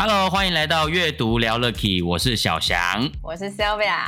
Hello，欢迎来到阅读聊了 Key，我是小翔，我是 Sylvia。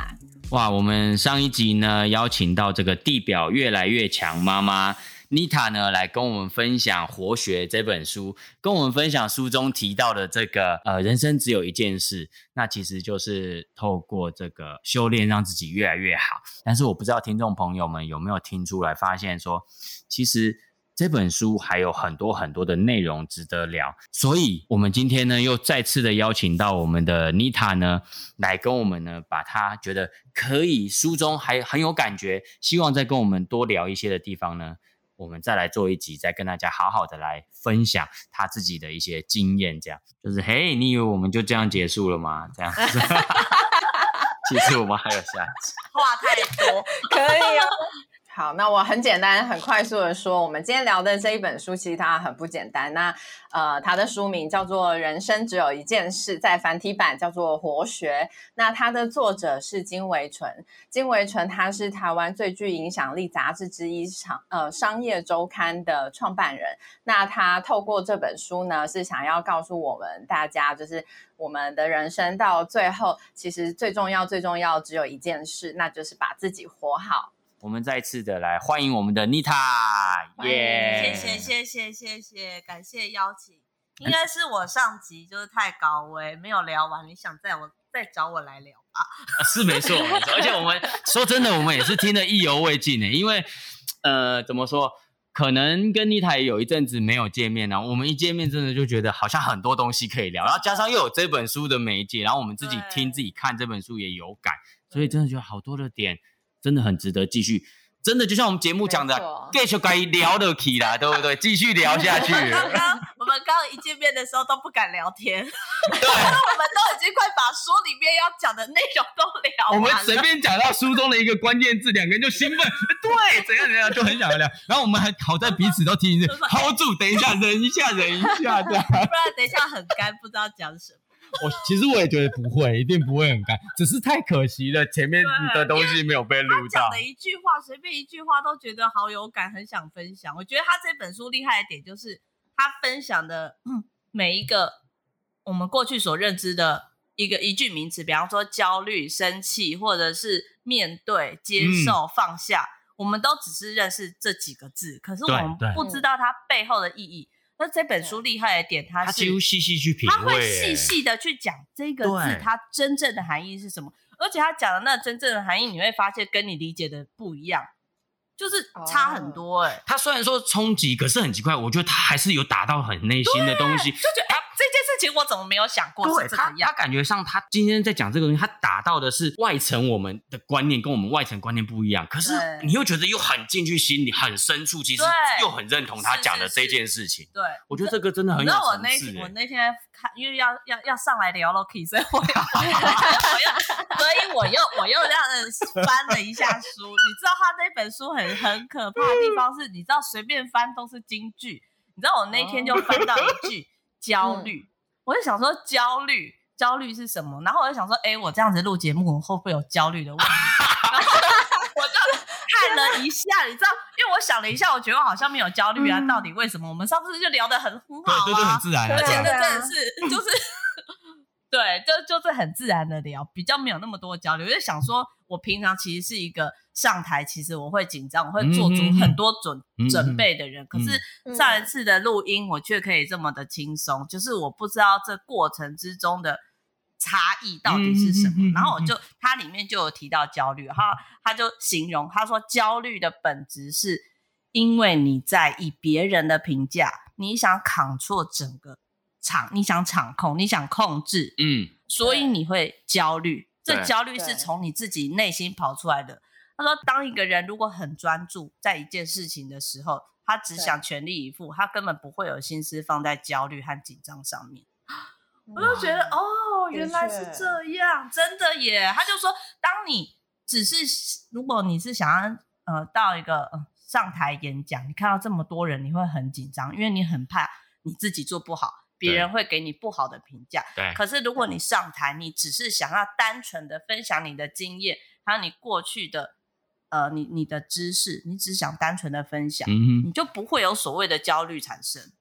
哇，我们上一集呢，邀请到这个地表越来越强妈妈 Nita 呢，来跟我们分享《活学》这本书，跟我们分享书中提到的这个呃，人生只有一件事，那其实就是透过这个修炼，让自己越来越好。但是我不知道听众朋友们有没有听出来，发现说其实。这本书还有很多很多的内容值得聊，所以我们今天呢又再次的邀请到我们的 Nita 呢来跟我们呢把她觉得可以书中还很有感觉，希望再跟我们多聊一些的地方呢，我们再来做一集，再跟大家好好的来分享她自己的一些经验。这样就是嘿，你以为我们就这样结束了吗？这样，其实我们还有下集，话太多，可以哦。好，那我很简单、很快速的说，我们今天聊的这一本书其实它很不简单。那呃，它的书名叫做《人生只有一件事》，在繁体版叫做《活学》。那它的作者是金维纯，金维纯他是台湾最具影响力杂志之一《商呃商业周刊》的创办人。那他透过这本书呢，是想要告诉我们大家，就是我们的人生到最后，其实最重要、最重要只有一件事，那就是把自己活好。我们再次的来欢迎我们的 Nita，耶！谢谢谢谢谢谢，感谢邀请。应该是我上集就是太高危，没有聊完，你想再我再找我来聊吧？啊、是没错，没错。而且我们 说真的，我们也是听得意犹未尽呢。因为呃，怎么说？可能跟 Nita 也有一阵子没有见面了。我们一见面，真的就觉得好像很多东西可以聊。然后加上又有这本书的媒介，然后我们自己听自己看这本书也有感，所以真的觉得好多的点。真的很值得继续，真的就像我们节目讲的，继续该聊得起啦，对不对？继续聊下去。刚刚我们刚刚一见面的时候都不敢聊天，对，我们都已经快把书里面要讲的内容都聊了。我们随便讲到书中的一个关键字，两个人就兴奋，对，怎样怎样就很想聊。然后我们还好在彼此都听一次，hold 住，等一下，忍一下，忍一下，这样，不然等一下很干，不知道讲什么。我 其实我也觉得不会，一定不会很干，只是太可惜了，前面的东西没有被录到。的一句话，随便一句话都觉得好有感，很想分享。我觉得他这本书厉害的点就是他分享的每一个我们过去所认知的一个一句名词，比方说焦虑、生气，或者是面对、接受、放下，嗯、我们都只是认识这几个字，可是我们不知道它背后的意义。那这本书厉害的点，它是他几乎细细去品味，他会细细的去讲这个字它真正的含义是什么，而且他讲的那真正的含义，你会发现跟你理解的不一样，就是差很多哎、欸。他虽然说冲击，可是很奇怪，我觉得他还是有打到很内心的东西，就觉得。这件事情我怎么没有想过是这个样？他他感觉上，他今天在讲这个东西，他打到的是外层我们的观念，跟我们外层观念不一样。可是你又觉得又很进去心里，很深处，其实又很认同他讲的这件事情。对，我觉得这个真的很有层次。我那我那天看，因为要要要上来聊 Loki，所以我又 我又，所以我又我又这样翻了一下书。你知道他那本书很很可怕的地方是，你知道随便翻都是金句。你知道我那天就翻到一句。焦虑，嗯、我就想说焦虑，焦虑是什么？然后我就想说，哎，我这样子录节目，我会不会有焦虑的问题？看了一下，你知道，因为我想了一下，我觉得我好像没有焦虑啊。嗯、到底为什么？我们上次就聊得很很好啊，对对对，很自然，而且这真的是就是。对，就就是很自然的聊，比较没有那么多交流。我就想说，我平常其实是一个上台，其实我会紧张，我会做足很多准、嗯、准备的人。嗯、可是上一次的录音，我却可以这么的轻松，嗯、就是我不知道这过程之中的差异到底是什么。嗯、然后我就，它里面就有提到焦虑，哈，他就形容他说，焦虑的本质是因为你在意别人的评价，你想扛错整个。场，你想场控，你想控制，嗯，所以你会焦虑。这焦虑是从你自己内心跑出来的。他说，当一个人如果很专注在一件事情的时候，他只想全力以赴，他根本不会有心思放在焦虑和紧张上面。我就觉得哦，原来是这样，真的耶。他就说，当你只是如果你是想要呃到一个呃上台演讲，你看到这么多人，你会很紧张，因为你很怕你自己做不好，别人会给你不好的评价。对。可是如果你上台，你只是想要单纯的分享你的经验，还有你过去的呃你你的知识，你只想单纯的分享，嗯，你就不会有所谓的焦虑产生。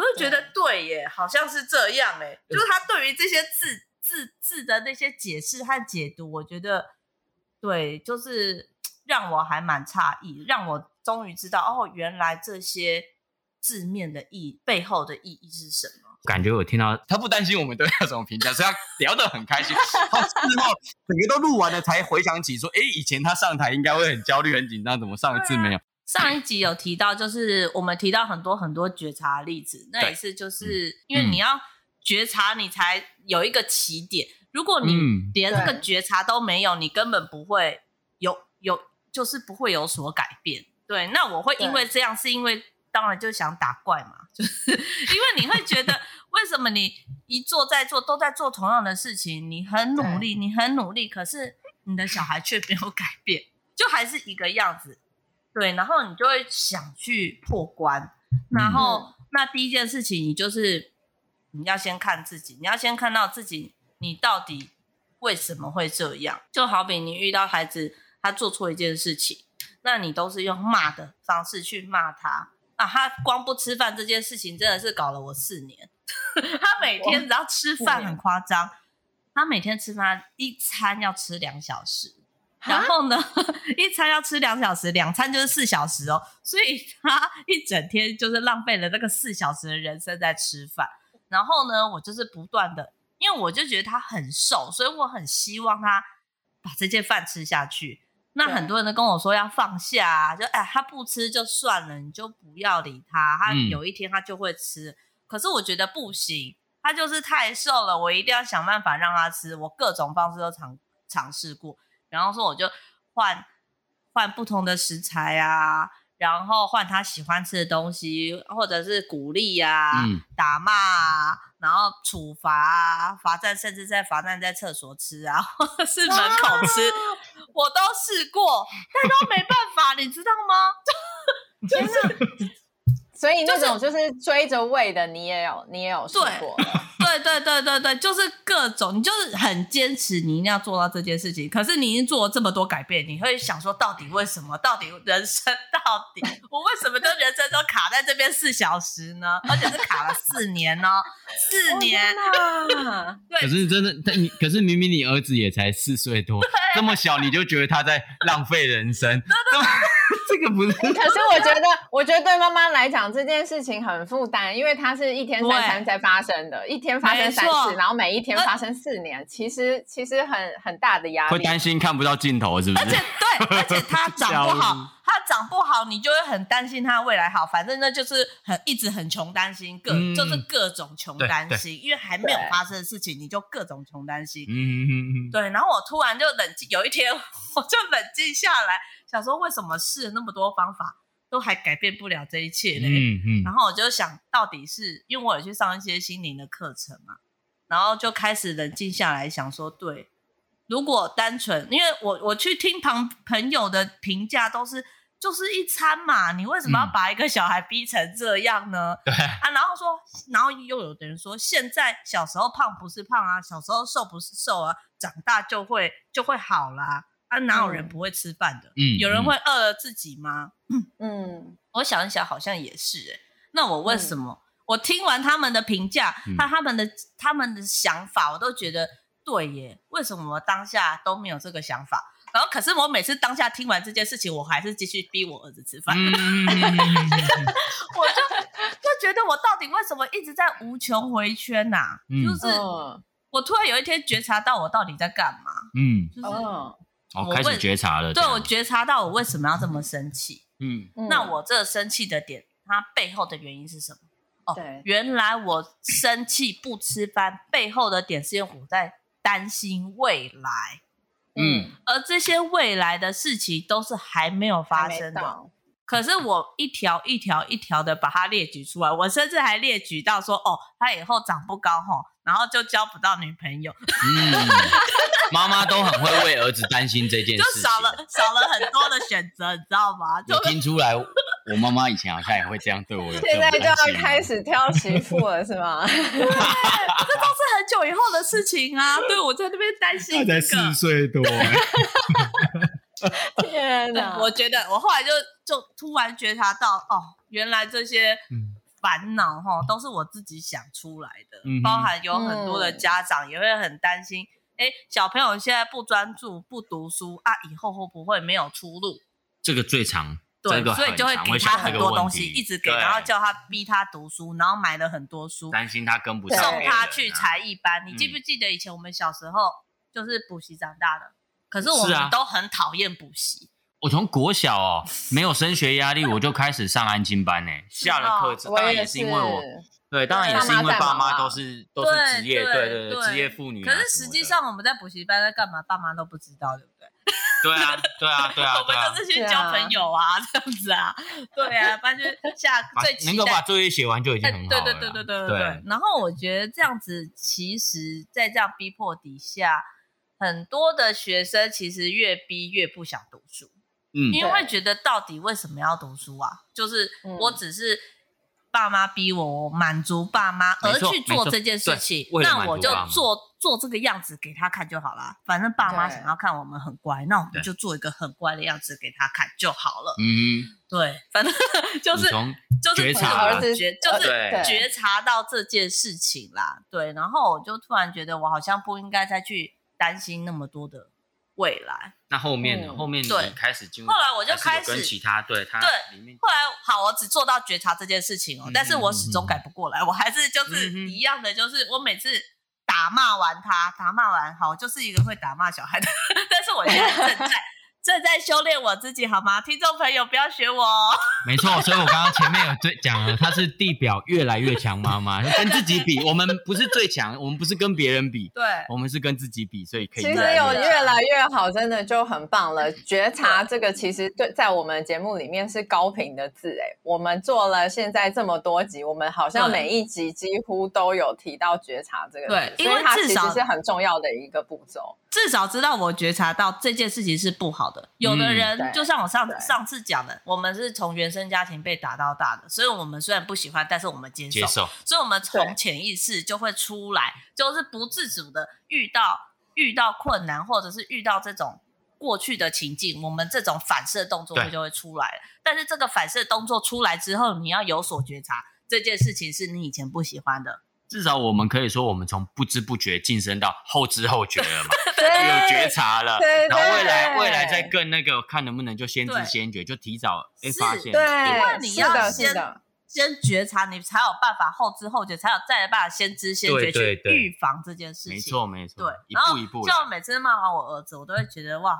我就觉得对耶，好像是这样哎，就是他对于这些字字字的那些解释和解读，我觉得对，就是 让我还蛮诧异，让我终于知道哦，原来这些字面的意背后的意义是什么。感觉我听到他不担心我们对他什么评价，所以他聊得很开心。他事后整个都录完了，才回想起说，哎，以前他上台应该会很焦虑、很紧张，怎么上一次没有？上一集有提到，就是我们提到很多很多觉察的例子，那也是就是因为你要觉察，你才有一个起点。如果你连这个觉察都没有，你根本不会有有，就是不会有所改变。对，那我会因为这样，是因为当然就想打怪嘛，就是因为你会觉得 为什么你一做再做都在做同样的事情，你很努力，你很努力，可是你的小孩却没有改变，就还是一个样子。对，然后你就会想去破关，然后、嗯、那第一件事情，你就是你要先看自己，你要先看到自己，你到底为什么会这样？就好比你遇到孩子，他做错一件事情，那你都是用骂的方式去骂他啊，他光不吃饭这件事情真的是搞了我四年，他每天只要吃饭很夸张，他每天吃饭一餐要吃两小时。然后呢，一餐要吃两小时，两餐就是四小时哦，所以他 一整天就是浪费了那个四小时的人生在吃饭。然后呢，我就是不断的，因为我就觉得他很瘦，所以我很希望他把这件饭吃下去。那很多人都跟我说要放下啊，就哎，他不吃就算了，你就不要理他，他有一天他就会吃。嗯。可是我觉得不行，他就是太瘦了，我一定要想办法让他吃。我各种方式都尝尝试过。然后说我就换换不同的食材啊，然后换他喜欢吃的东西，或者是鼓励啊、嗯、打骂啊，然后处罚啊、罚站，甚至在罚站在厕所吃啊，或者是门口吃，啊、我都试过，但都没办法，你知道吗？就是。所以那种就是追着喂的，你也有，你也有试过。对对对对对，就是各种，你就是很坚持，你一定要做到这件事情。可是你已经做了这么多改变，你会想说，到底为什么？到底人生 到底我为什么就人生都卡在这边四小时呢？而且是卡了四年呢？四年啊！可是真的，但你可是明明你儿子也才四岁多，这么小你就觉得他在浪费人生？这个不是。可是我觉得，我觉得对妈妈来讲这件事情很负担，因为它是一天三餐在发生的，一天发生三次，然后每一天发生四年，其实其实很很大的压力。会担心看不到尽头，是不是？而且对，而且 它长不好，它长不好，你就会很担心它未来好。反正那就是很一直很穷担心，各、嗯、就是各种穷担心，因为还没有发生的事情，你就各种穷担心。嗯嗯嗯。对，然后我突然就冷静，有一天 我就冷静下来。想说为什么试了那么多方法都还改变不了这一切嘞？嗯嗯，然后我就想到底是因为我有去上一些心灵的课程嘛，然后就开始冷静下来想说，对，如果单纯因为我我去听旁朋友的评价都是就是一餐嘛，你为什么要把一个小孩逼成这样呢？啊，然后说，然后又有的人说，现在小时候胖不是胖啊，小时候瘦不是瘦啊，长大就会就会好啦。啊，哪有人不会吃饭的？嗯，有人会饿了自己吗？嗯嗯，我想一想，好像也是哎。那我为什么？嗯、我听完他们的评价，他他们的他们的想法，我都觉得对耶。为什么我当下都没有这个想法？然后，可是我每次当下听完这件事情，我还是继续逼我儿子吃饭。嗯、我就就觉得，我到底为什么一直在无穷回圈呐、啊？嗯、就是我突然有一天觉察到，我到底在干嘛？嗯，就是。哦哦，开始觉察了。对，我觉察到我为什么要这么生气。嗯，那我这生气的点，它背后的原因是什么？哦，对，原来我生气不吃饭背后的点是因为我在担心未来。嗯，而这些未来的事情都是还没有发生的。可是我一条一条一条的把它列举出来，我甚至还列举到说，哦，他以后长不高吼，然后就交不到女朋友。嗯，妈妈都很会为儿子担心这件事，就少了少了很多的选择，你知道吗？就听出来，我妈妈以前好像也会这样对我。现在就要开始挑媳妇了，是吗？这都是很久以后的事情啊！对，我在那边担心，他才四岁多。天哪！我觉得我后来就就突然觉察到，哦，原来这些烦恼哈都是我自己想出来的，嗯、包含有很多的家长也会很担心，哎、嗯，小朋友现在不专注、不读书啊，以后会不会没有出路？这个最长，对，这个、所以就会给他很多东西，一直给，然后叫他逼他读书，然后买了很多书，担心他跟不上，送他去才艺班。你记不记得以前我们小时候就是补习长大的？可是我们都很讨厌补习。我从国小哦，没有升学压力，我就开始上安亲班呢。下了课当然也是因为我，对，当然也是因为爸妈都是都是职业，对对对，职业妇女。可是实际上我们在补习班在干嘛，爸妈都不知道，对不对？对啊，对啊，对啊，我们就是去交朋友啊，这样子啊，对啊，反正下最能够把作业写完就已经很好了。对对对对对对。然后我觉得这样子，其实，在这样逼迫底下。很多的学生其实越逼越不想读书，嗯，因为会觉得到底为什么要读书啊？就是我只是爸妈逼我，我满足爸妈而去做这件事情，那我就做做这个样子给他看就好了。反正爸妈想要看我们很乖，那我们就做一个很乖的样子给他看就好了。嗯，对，反正就是就是觉察，觉就是觉察到这件事情啦。对，然后我就突然觉得我好像不应该再去。担心那么多的未来，那后面呢？后面你开始进入，后来我就开始跟其他对他对后来好，我只做到觉察这件事情哦，但是我始终改不过来，我还是就是一样的，就是我每次打骂完他，打骂完好，我就是一个会打骂小孩的，但是我现在正在。正在修炼我自己，好吗？听众朋友，不要学我哦。没错，所以我刚刚前面有最讲了，她是地表越来越强妈妈，跟自己比，我们不是最强，我们不是跟别人比，对，我们是跟自己比，所以可以。其实有越来越好，真的就很棒了。觉察这个其实对，在我们节目里面是高频的字，哎，我们做了现在这么多集，我们好像每一集几乎都有提到觉察这个字，对，因为它其实是很重要的一个步骤。至少知道我觉察到这件事情是不好的。有的人就像我上上次讲的，我们是从原生家庭被打到大的，所以我们虽然不喜欢，但是我们接受。接受。所以，我们从潜意识就会出来，就是不自主的遇到遇到困难，或者是遇到这种过去的情境，我们这种反射动作就会出来。但是这个反射动作出来之后，你要有所觉察，这件事情是你以前不喜欢的。至少我们可以说，我们从不知不觉晋升到后知后觉了嘛，有觉察了，然后未来未来再更那个，看能不能就先知先觉，就提早哎发现。对，因为你要先先觉察，你才有办法后知后觉，才有再有办法先知先觉去预防这件事情。没错没错，对，一步一步。就每次骂完我儿子，我都会觉得哇。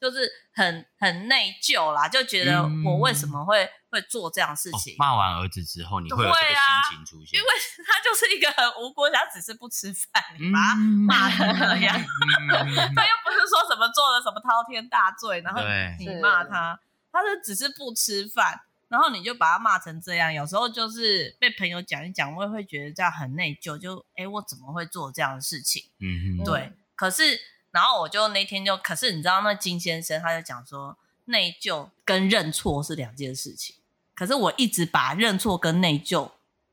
就是很很内疚啦，就觉得我为什么会、嗯、会做这样的事情？骂、哦、完儿子之后，你会有这个心情出现？啊、因为 他就是一个很无辜，他只是不吃饭，你把他骂成那样，他又不是说什么做了什么滔天大罪，然后你骂他，他是只是不吃饭，然后你就把他骂成这样。有时候就是被朋友讲一讲，我也会觉得这样很内疚，就哎，我怎么会做这样的事情？嗯哼，对，可是。然后我就那天就，可是你知道那金先生他就讲说，内疚跟认错是两件事情。可是我一直把认错跟内疚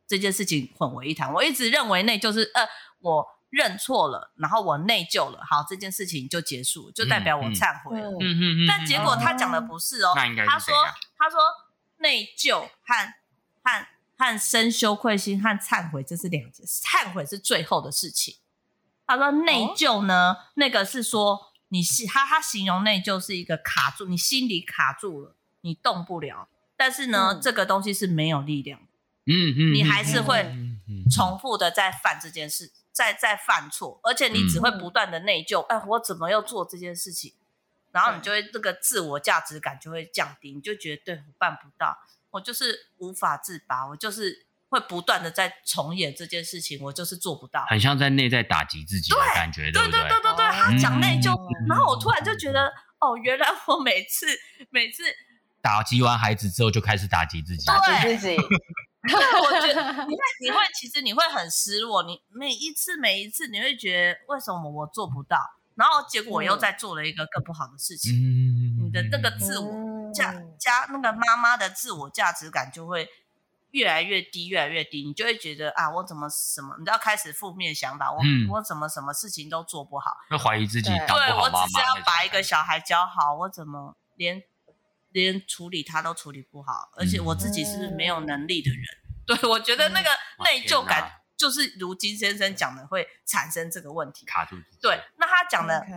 这件事情混为一谈。我一直认为内疚是呃，我认错了，然后我内疚了，好，这件事情就结束，就代表我忏悔了。嗯嗯嗯。但结果他讲的不是哦，那应该他说他说内疚和和和生羞愧心和忏悔这是两件事，忏悔是最后的事情。他说内疚呢，哦、那个是说你是他他形容内疚是一个卡住，你心里卡住了，你动不了。但是呢，嗯、这个东西是没有力量的，嗯嗯，你还是会重复的在犯这件事，在在犯错，而且你只会不断的内疚。哎、嗯，我怎么又做这件事情？然后你就会这个自我价值感就会降低，你就觉得对我办不到，我就是无法自拔，我就是。会不断的在重演这件事情，我就是做不到，很像在内在打击自己的感觉，对对对对对对。他讲内疚，然后我突然就觉得，哦，原来我每次每次打击完孩子之后就开始打击自己，打击自己。我觉得你会，你会，其实你会很失落。你每一次，每一次，你会觉得为什么我做不到？然后结果我又在做了一个更不好的事情。嗯，你的那个自我价加那个妈妈的自我价值感就会越来越低，越来越低。你就会觉得啊，我怎么什么？你都要开始负面想法。我、嗯、我怎么什么事情都做不好？会怀疑自己当不好妈妈。对，我只是要把一个小孩教好，我怎么连？连处理他都处理不好，而且我自己是没有能力的人。嗯、对，我觉得那个内疚感就是如金先生讲的，会产生这个问题。卡住。对，那他讲的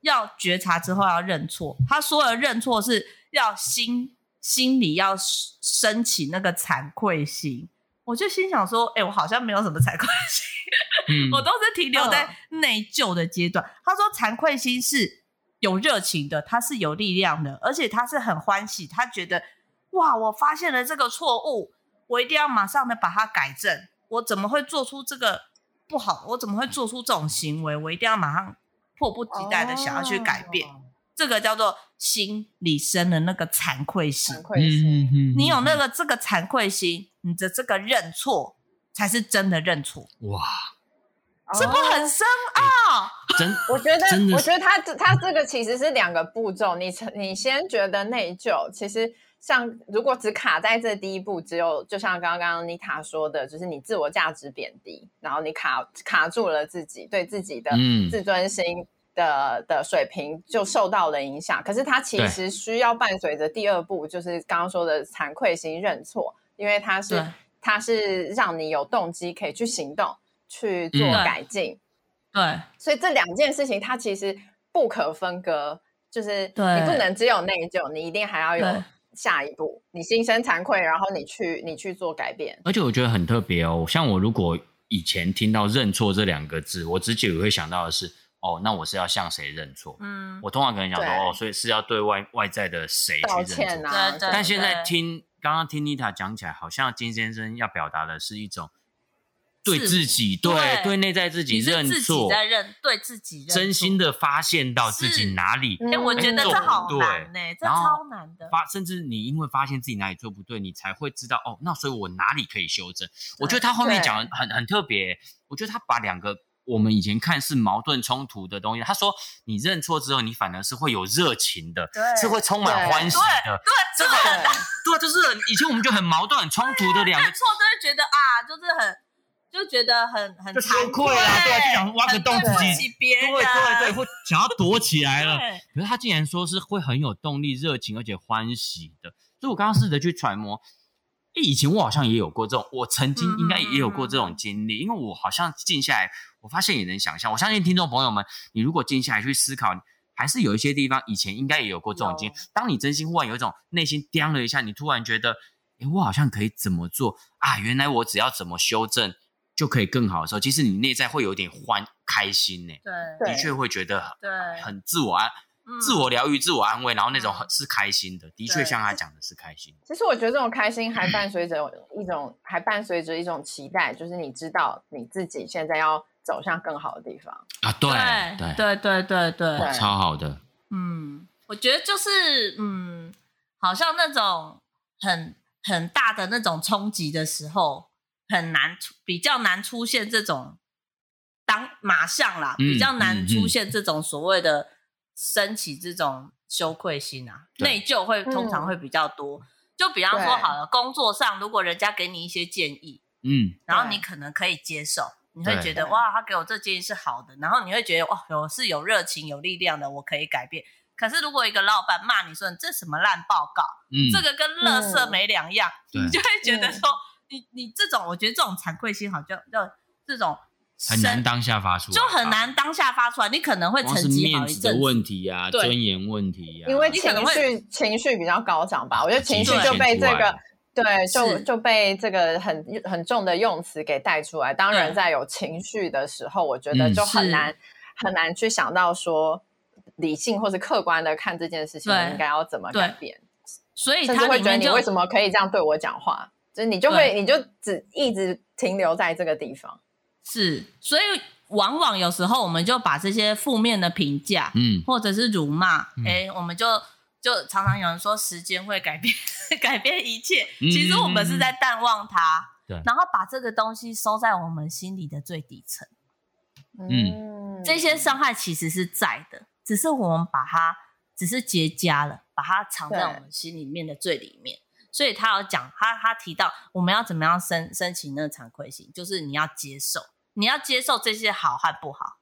要觉察之后要认错，他说的认错是要心心里要升起那个惭愧心。我就心想说，哎、欸，我好像没有什么惭愧心，嗯、我都是停留在内疚的阶段。他说惭愧心是。有热情的，他是有力量的，而且他是很欢喜，他觉得哇，我发现了这个错误，我一定要马上的把它改正。我怎么会做出这个不好？我怎么会做出这种行为？我一定要马上迫不及待的想要去改变。哦、这个叫做心里生的那个惭愧心。惭愧心，你有那个这个惭愧心，你的这个认错才是真的认错。哇！是不很深奥？真，我觉得，我觉得他他这个其实是两个步骤。你你先觉得内疚，其实像如果只卡在这第一步，只有就像刚刚妮塔说的，就是你自我价值贬低，然后你卡卡住了自己，对自己的自尊心的、嗯、的水平就受到了影响。可是他其实需要伴随着第二步，就是刚刚说的惭愧心认错，因为他是他是让你有动机可以去行动。去做改进，嗯、对，所以这两件事情它其实不可分割，就是你不能只有内疚，你一定还要有下一步，你心生惭愧，然后你去你去做改变。而且我觉得很特别哦，像我如果以前听到认错这两个字，我直接也会想到的是，哦，那我是要向谁认错？嗯，我通常可能想说，哦，所以是要对外外在的谁去认错？道歉啊，但现在听刚刚听妮塔讲起来，好像金先生要表达的是一种。对自己，对对，对内在自己认错，在认对自己认，真心的发现到自己哪里，哎，我觉得这好难呢，这超难的。发，甚至你因为发现自己哪里做不对，你才会知道哦，那所以我哪里可以修正。我觉得他后面讲的很很特别，我觉得他把两个我们以前看似矛盾冲突的东西，他说你认错之后，你反而是会有热情的，是会充满欢喜的，对，这个很对，就是以前我们就很矛盾、很冲突的两个错，都会觉得啊，就是很。就觉得很很惭愧啦，对，就想挖个洞自己，对对对，会想要躲起来了。可是他竟然说是会很有动力、热情而且欢喜的。所以我刚刚试着去揣摩，哎，以前我好像也有过这种，我曾经应该也有过这种经历，因为我好像静下来，我发现也能想象。我相信听众朋友们，你如果静下来去思考，还是有一些地方以前应该也有过这种经历。当你真心忽然有一种内心掂了一下，你突然觉得，哎，我好像可以怎么做啊？原来我只要怎么修正。就可以更好的时候，其实你内在会有点欢开心呢。对，的确会觉得对很自我安、自我疗愈、自我安慰，然后那种很是开心的。的确，像他讲的是开心。其实我觉得这种开心还伴随着一种，还伴随着一种期待，就是你知道你自己现在要走向更好的地方啊。对对对对对对，超好的。嗯，我觉得就是嗯，好像那种很很大的那种冲击的时候。很难出，比较难出现这种当马上啦，嗯、比较难出现这种所谓的升起这种羞愧心啊，内疚会通常会比较多。嗯、就比方说好了，工作上如果人家给你一些建议，嗯，然后你可能可以接受，你会觉得哇，他给我这建议是好的，然后你会觉得哇，我是有热情、有力量的，我可以改变。可是如果一个老板骂你说你这什么烂报告，嗯，这个跟垃圾没两样，嗯、你就会觉得说。你你这种，我觉得这种惭愧心好像就这种很难当下发出来，就很难当下发出来。你可能会沉积好一阵子。问题啊，尊严问题啊，因为情绪情绪比较高涨吧。我觉得情绪就被这个对，就就被这个很很重的用词给带出来。当人在有情绪的时候，我觉得就很难很难去想到说理性或是客观的看这件事情应该要怎么改变。所以他会觉得你为什么可以这样对我讲话？所以你就会，你就只一直停留在这个地方。是，所以往往有时候我们就把这些负面的评价，嗯，或者是辱骂，哎、嗯欸，我们就就常常有人说时间会改变 改变一切，嗯、其实我们是在淡忘它，对，然后把这个东西收在我们心里的最底层。嗯，这些伤害其实是在的，只是我们把它只是结痂了，把它藏在我们心里面的最里面。所以他有讲，他他提到我们要怎么样申申请那个惭愧心，就是你要接受，你要接受这些好和不好。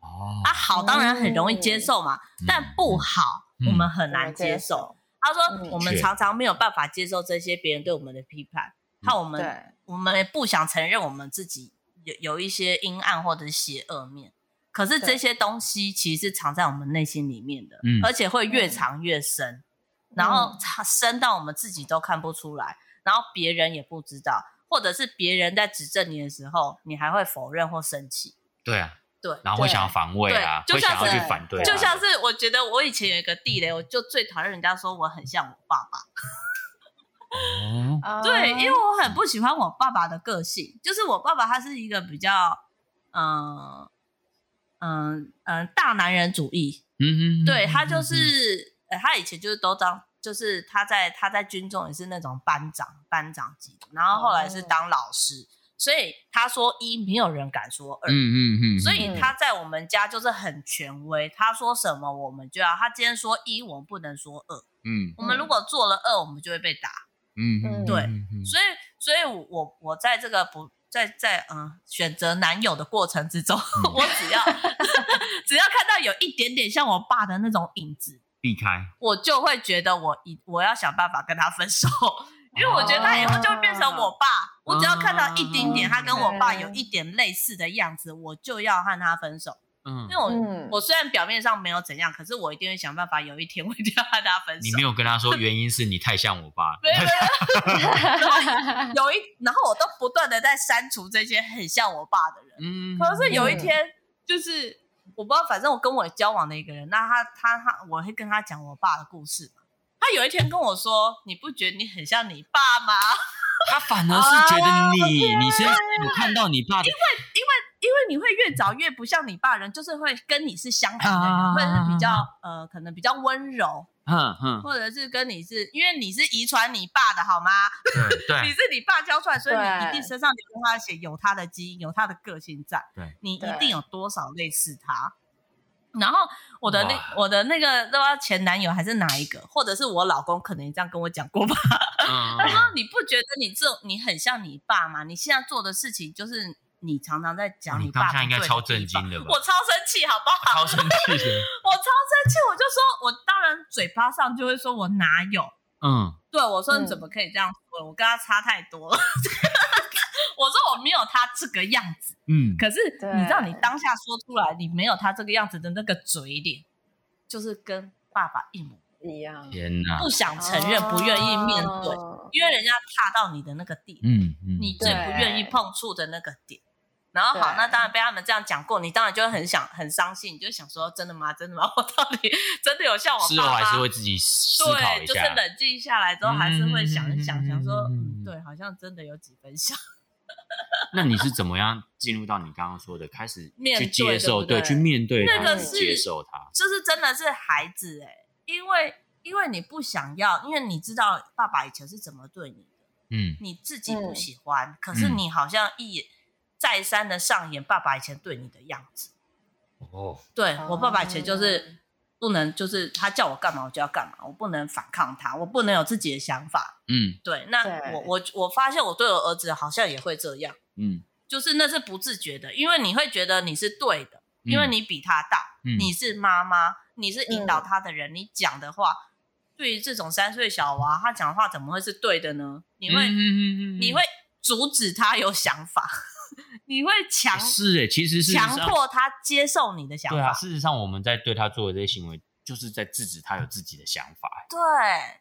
哦，啊，好当然很容易接受嘛，嗯、但不好、嗯、我们很难接受。嗯、他说、嗯、我们常常没有办法接受这些别人对我们的批判，怕、嗯、我们我们也不想承认我们自己有有一些阴暗或者是邪恶面。可是这些东西其实是藏在我们内心里面的，嗯、而且会越藏越深。然后深到我们自己都看不出来，然后别人也不知道，或者是别人在指正你的时候，你还会否认或生气。对啊，对，然后会想要防卫啊，会想要去反对。就像是我觉得我以前有一个地雷，我就最讨厌人家说我很像我爸爸。哦，对，因为我很不喜欢我爸爸的个性，就是我爸爸他是一个比较嗯嗯嗯大男人主义。嗯哼，对他就是。呃，他以前就是都当，就是他在他在军中也是那种班长班长级的，然后后来是当老师，哦、所以他说一，没有人敢说二，嗯嗯嗯，所以他。在我们家就是很权威，他说什么我们就要，他今天说一，我们不能说二，嗯，我们如果做了二，我们就会被打，嗯嗯，对，所以。所以我我在这个不在在嗯选择男友的过程之中，嗯、我只要 只要看到有一点点像我爸的那种影子。避开，我就会觉得我一我要想办法跟他分手，因为我觉得他以后就会变成我爸。我只要看到一丁点他跟我爸有一点类似的样子，我就要和他分手。嗯，因为我我虽然表面上没有怎样，可是我一定会想办法，有一天我一定要和他分手。你没有跟他说原因是你太像我爸。没有没有。有一，然后我都不断的在删除这些很像我爸的人。嗯，可是有一天就是。我不知道，反正我跟我交往的一个人，那他他他，我会跟他讲我爸的故事。他有一天跟我说：“你不觉得你很像你爸吗？”他反而是觉得你，啊、你是我看到你爸的，因为因为因为你会越找越不像你爸人，就是会跟你是相反的人，啊、或者是比较呃，可能比较温柔。嗯嗯，或者是跟你是因为你是遗传你爸的好吗？对对，你是你爸教出来，所以你一定身上流他血，有他的基因，有他的个性在。对，你一定有多少类似他。然后我的那我的那个不知道前男友还是哪一个，或者是我老公，可能也这样跟我讲过吧。他说：“ 你不觉得你这你很像你爸吗？你现在做的事情就是。”你常常在讲你爸，你当下应该超震惊的吧？我超生气，好不好？超生气的，我超生气，我就说，我当然嘴巴上就会说，我哪有？嗯，对，我说你怎么可以这样说？我跟他差太多了。我说我没有他这个样子，嗯，可是你知道，你当下说出来，你没有他这个样子的那个嘴脸，就是跟爸爸一模一样。天哪！不想承认，不愿意面对，因为人家踏到你的那个地，嗯嗯，你最不愿意碰触的那个点。然后好，那当然被他们这样讲过，你当然就会很想很伤心，你就想说真的吗？真的吗？我到底真的有像我爸爸？事后还是会自己思考一下，对，就是冷静下来之后，还是会想一想，想说，嗯，对，好像真的有几分像。那你是怎么样进入到你刚刚说的开始去接受，对，去面对那个是接受他，就是真的是孩子哎，因为因为你不想要，因为你知道爸爸以前是怎么对你的，嗯，你自己不喜欢，可是你好像一。再三的上演爸爸以前对你的样子，哦，对，我爸爸以前就是不能，就是他叫我干嘛我就要干嘛，我不能反抗他，我不能有自己的想法，嗯，对，那我我我发现我对我儿子好像也会这样，嗯，就是那是不自觉的，因为你会觉得你是对的，因为你比他大，你是妈妈，你是引导他的人，你讲的话，对于这种三岁小娃，他讲的话怎么会是对的呢？你会你会阻止他有想法。你会强是哎，其实是强迫他接受你的想法。对啊，事实上我们在对他做的这些行为，就是在制止他有自己的想法。对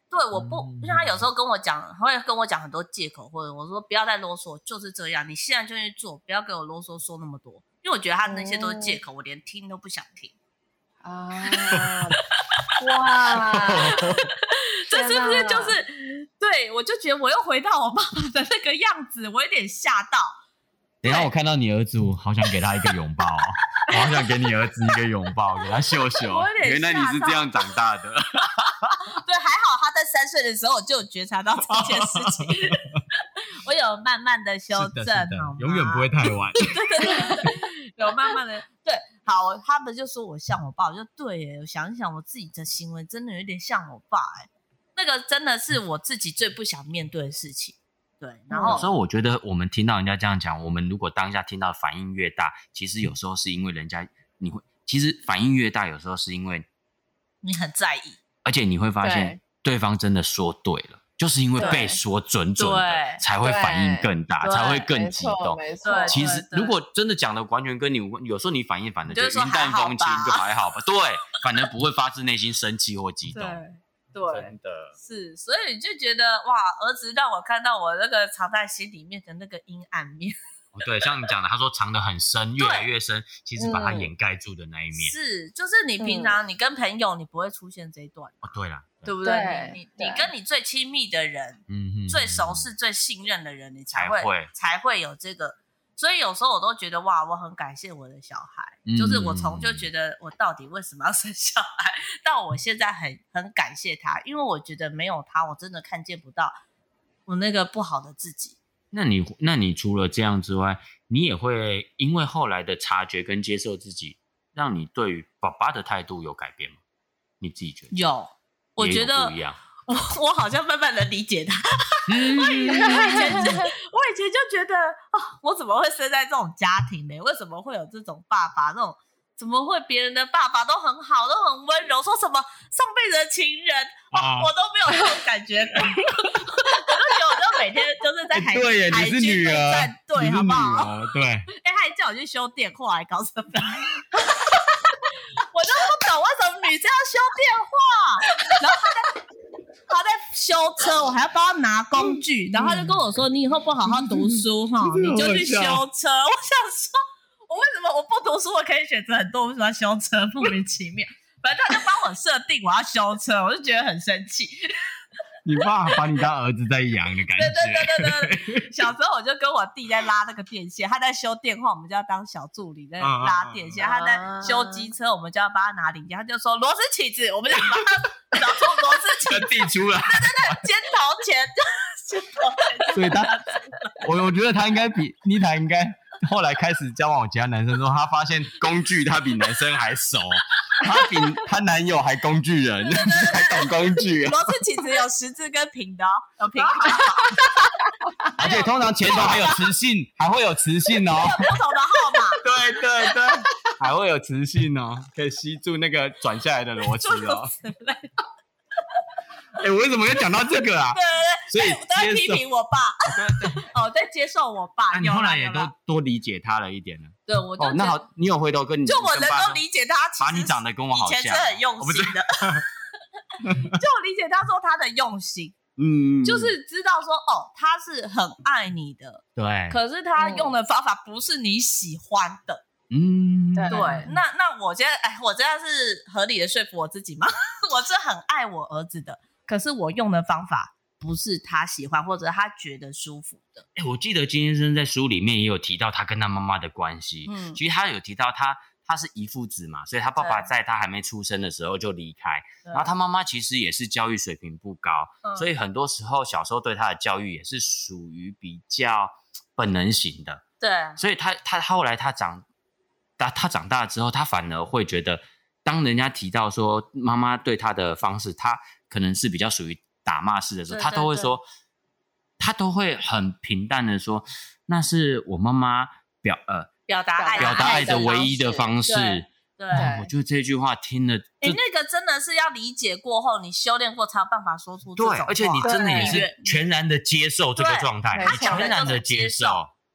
对，我不像他有时候跟我讲，会跟我讲很多借口，或者我说不要再啰嗦，就是这样，你现在就去做，不要给我啰嗦说那么多，因为我觉得他那些都是借口，我连听都不想听。啊！哇！这是不是就是对？我就觉得我又回到我爸爸的那个样子，我有点吓到。等一下，我看到你儿子，我好想给他一个拥抱，我好想给你儿子一个拥抱，给他秀秀。原来你是这样长大的。对，还好他在三岁的时候我就有觉察到这件事情，我有慢慢的修正，永远不会太晚。对对对，有慢慢的对，好，他们就说我像我爸，我就对耶，我想一想我自己的行为真的有点像我爸，哎，那个真的是我自己最不想面对的事情。对，然后有时候我觉得我们听到人家这样讲，我们如果当下听到反应越大，其实有时候是因为人家你会，其实反应越大，有时候是因为你很在意，而且你会发现对方真的说对了，就是因为被说准准的，才会反应更大，才会更激动。没错，其实如果真的讲的完全跟你无关，有时候你反应反的就云淡风轻，就还好吧。对，反而不会发自内心生气或激动。对，真的是，所以你就觉得哇，儿子让我看到我那个藏在心里面的那个阴暗面。对，像你讲的，他说藏得很深，越来越深，其实把它掩盖住的那一面。是，就是你平常你跟朋友，你不会出现这一段。哦，对了，对不对？你你跟你最亲密的人，嗯，最熟悉、最信任的人，你才会才会有这个。所以有时候我都觉得哇，我很感谢我的小孩，嗯、就是我从就觉得我到底为什么要生小孩，到我现在很很感谢他，因为我觉得没有他，我真的看见不到我那个不好的自己。那你那你除了这样之外，你也会因为后来的察觉跟接受自己，让你对于爸爸的态度有改变吗？你自己觉得？有，我觉得不一样。我我好像慢慢的理解他。我以前就我以前就觉得啊，我怎么会生在这种家庭呢？为什么会有这种爸爸？那种怎么会别人的爸爸都很好，都很温柔？说什么上辈子的情人，我都没有这种感觉。我都觉得我就每天就是在海海军战队，好不好？对。哎，他还叫我去修电话，还搞什么？我都不懂为什么女生要修电话，然后他在。他在修车，我还要帮他拿工具，然后他就跟我说：“你以后不好好读书哈，你就去修车。”我想说，我为什么我不读书，我可以选择很多，为什么要修车？莫名其妙。反正他就帮我设定我要修车，我就觉得很生气。你爸把你当儿子在养的感觉。对对对对对。小时候我就跟我弟在拉那个电线，他在修电话，我们就要当小助理在拉电线；他在修机车，我们就要帮他拿零件。他就说螺丝起子，我们就把他找出螺丝起子递出来。对对对，尖头钳，尖头钳。所以他，我我觉得他应该比妮塔应该。后来开始交往其他男生之后，他发现工具他比男生还熟，他比他男友还工具人，还懂工具。螺丝起子有十字跟平的哦，有平的。而且通常前头还有磁性，还会有磁性哦。有不同的号码。对对对，还会有磁性哦，可以吸住那个转下来的螺丝哦。哎、欸，我为什么要讲到这个啊？对 对对，所以我在批评我爸。对对 哦，在接受我爸。啊、你后来也都多理解他了一点了。对，我就、哦、那好，你有回头跟你就我能够理解他，把你长得跟我好像，以前是很用心的。就我理解他说他的用心，嗯，就是知道说哦，他是很爱你的，对。可是他用的方法不是你喜欢的，嗯，对。那那我现在哎，我真的是合理的说服我自己吗？我是很爱我儿子的。可是我用的方法不是他喜欢或者他觉得舒服的。哎，我记得金先生在书里面也有提到他跟他妈妈的关系。嗯，其实他有提到他他是遗腹子嘛，所以他爸爸在他还没出生的时候就离开。然后他妈妈其实也是教育水平不高，所以很多时候小时候对他的教育也是属于比较本能型的。对，所以他他后来他长他他长大之后，他反而会觉得，当人家提到说妈妈对他的方式，他。可能是比较属于打骂式的时候，他都会说，他都会很平淡的说，那是我妈妈表呃表达爱表达爱的唯一的方式。对，我觉得这句话听了，哎，那个真的是要理解过后，你修炼过才有办法说出这种话。对，而且你真的也是全然的接受这个状态，你全然的接受。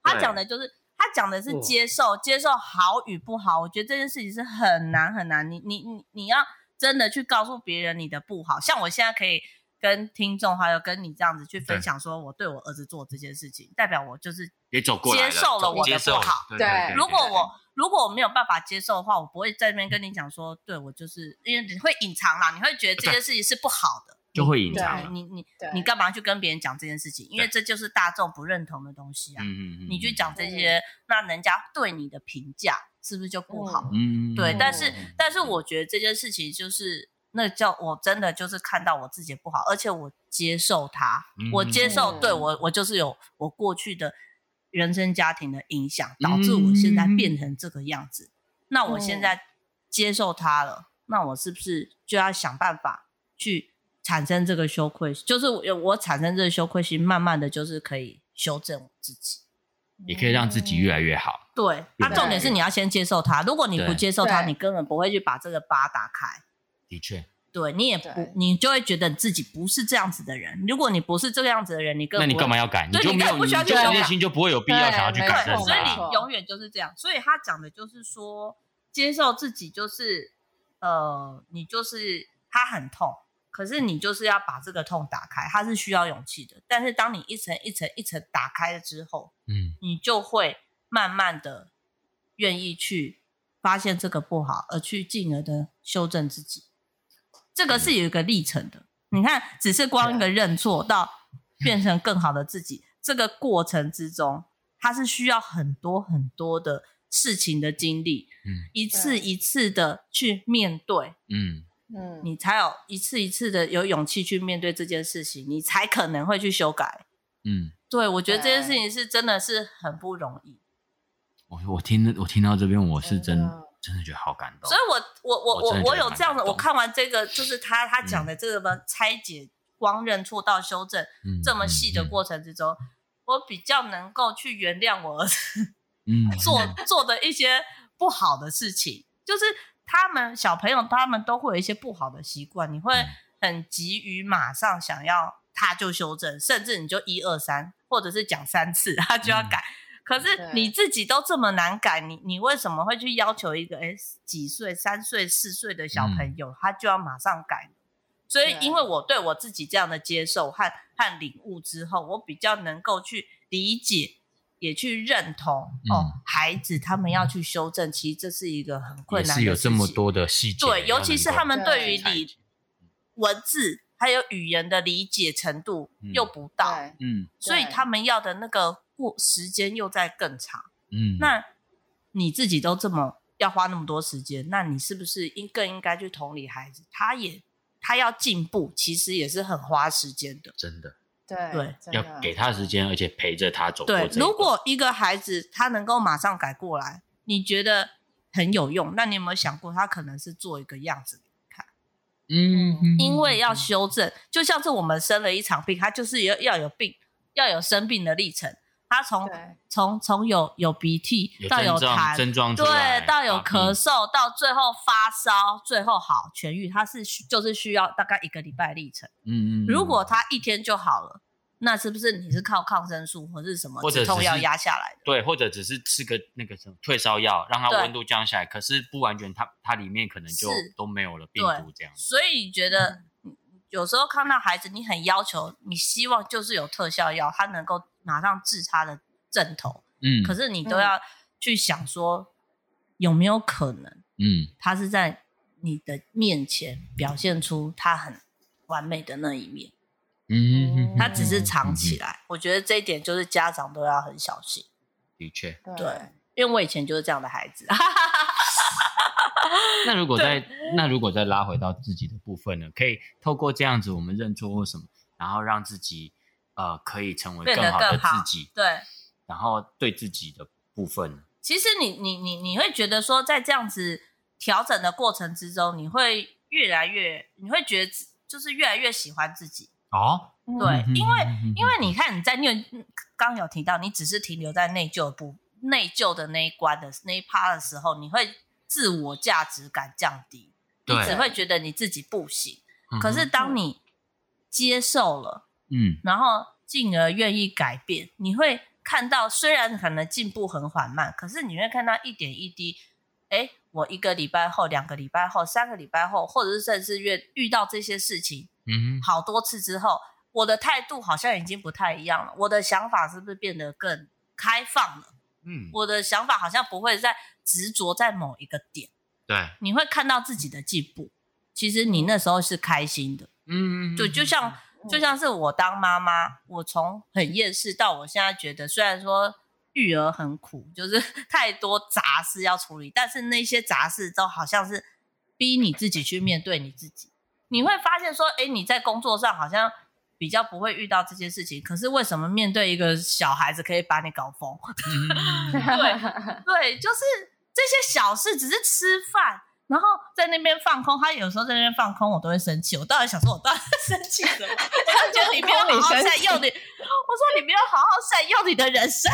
他讲的就是他讲的是接受，接受好与不好。我觉得这件事情是很难很难，你你你你要。真的去告诉别人你的不好，像我现在可以跟听众还有跟你这样子去分享，说我对我儿子做这件事情，代表我就是也走过接受了我的不好。对，如果我如果我没有办法接受的话，我不会在那边跟你讲说，对我就是因为你会隐藏啦，你会觉得这件事情是不好的，就会隐藏。你你你干嘛去跟别人讲这件事情？因为这就是大众不认同的东西啊。嗯嗯嗯，你去讲这些，那人家对你的评价。是不是就不好？嗯，对，但是但是我觉得这件事情就是那叫我真的就是看到我自己不好，而且我接受它，嗯我接受，嗯对我我就是有我过去的人生家庭的影响，导致我现在变成这个样子。那我现在接受它了，那我是不是就要想办法去产生这个羞愧？就是我我产生这个羞愧心，慢慢的就是可以修正我自己。也可以让自己越来越好。对，那、对重点是你要先接受它。如果你不接受它，你根本不会去把这个疤打开。的确，对你也不，你就会觉得你自己不是这样子的人。如果你不是这个样子的人，你根那你本不会干嘛要改？你就没有，根本不需要你就去修改内心就不会有必要想要去改正所以你永远就是这样。所以他讲的就是说，接受自己就是，呃，你就是他很痛，可是你就是要把这个痛打开，他是需要勇气的。但是当你一层一层一层打开了之后，嗯，你就会慢慢的愿意去发现这个不好，而去进而的修正自己。这个是有一个历程的。你看，只是光一个认错到变成更好的自己，这个过程之中，它是需要很多很多的事情的经历，嗯一次一次的去面对，嗯，嗯，你才有一次一次的有勇气去面对这件事情，你才可能会去修改。嗯，对，我觉得这件事情是真的是很不容易。我我听我听到这边，我是真真的。真的觉得好感动所以。我我我我我有这样的，我看完这个就是他他讲的这个呢，拆解光认错到修正嗯这么细的过程之中，我比较能够去原谅我儿子嗯，做做的一些不好的事情，就是他们小朋友他们都会有一些不好的习惯，你会很急于马上想要他就修正，甚至你就一二三，或者是讲三次他就要改。可是你自己都这么难改，你你为什么会去要求一个哎几岁三岁四岁的小朋友、他就要马上改呢？所以因为我对我自己这样的接受和和领悟之后，我比较能够去理解，也去认同、嗯。哦，孩子他们要去修正，其实这是一个很困难的事情。是有这么多的细节，对，尤其是他们对于对。理文字还有语言的理解程度嗯。又不到，嗯。所以他们要的那个过时间又在更长。嗯，那你自己都这么要花那么多时间，那你是不是应更应该去同理孩子？他也他要进步，其实也是很花时间的。真的对对要给他时间，而且陪着他走过。如果一个孩子他能够马上改过来，你觉得很有用，那你有没有想过他可能是做一个样子？看，嗯因为要修正，就像是我们生了一场病，他就是要要有病，要有生病的历程。他从对从从有有鼻涕有到有痰，症状对，到有咳嗽，到最后发烧，最后好痊愈，他是需就是需要大概一个礼拜历程。嗯嗯，如果他一天就好了，那是不是你是靠抗生素或是什么或者止痛药压下来的？对，或者只是吃个那个什么退烧药，让它对温度降下来，可是不完全它，它里面可能就都没有了病毒这样子。所以你觉得有时候看到孩子，你很要求，你希望就是有特效药，他能够马上治他的症头，嗯，可是你都要去想说，有没有可能嗯他是在你的面前表现出他很完美的那一面，嗯，他只是藏起来。我觉得这一点就是家长都要很小心，的确。对因为我以前就是这样的孩子。那如果再那如果再拉回到自己的部分呢？可以透过这样子，我们认错或什么，然后让自己呃可以成为更好的自己，对，然后对自己的部分呢，其实你你你你会觉得说，在这样子调整的过程之中，你会越来越，你会觉得就是越来越喜欢自己。哦，对，嗯因为因为你看你在内，刚有提到，你只是停留在内疚部内疚的那一关的那一趴的时候，你会自我价值感降低，你只会觉得你自己不行。可是当你接受了，嗯然后进而愿意改变，你会看到虽然可能进步很缓慢，可是你会看到一点一滴。哎，我一个礼拜后、两个礼拜后、三个礼拜后，或者是甚至越遇到这些事情嗯好多次之后，我的态度好像已经不太一样了。我的想法是不是变得更开放了？嗯，我的想法好像不会在执着在某一个点。对，你会看到自己的进步，其实你那时候是开心的。嗯，就就像就像是我当妈妈，我从很厌世到我现在觉得，虽然说育儿很苦，就是 太多杂事要处理，但是那些杂事都好像是逼你自己去面对你自己。你会发现说，哎，你在工作上好像比较不会遇到这些事情，可是为什么面对一个小孩子可以把你搞疯？对对，就是这些小事，只是吃饭。然后在那边放空，他有时候在那边放空，我都会生气。我到底想说，我到底生气什么？我就觉得你没有好好善用你，我说你没有好好善用你的人生，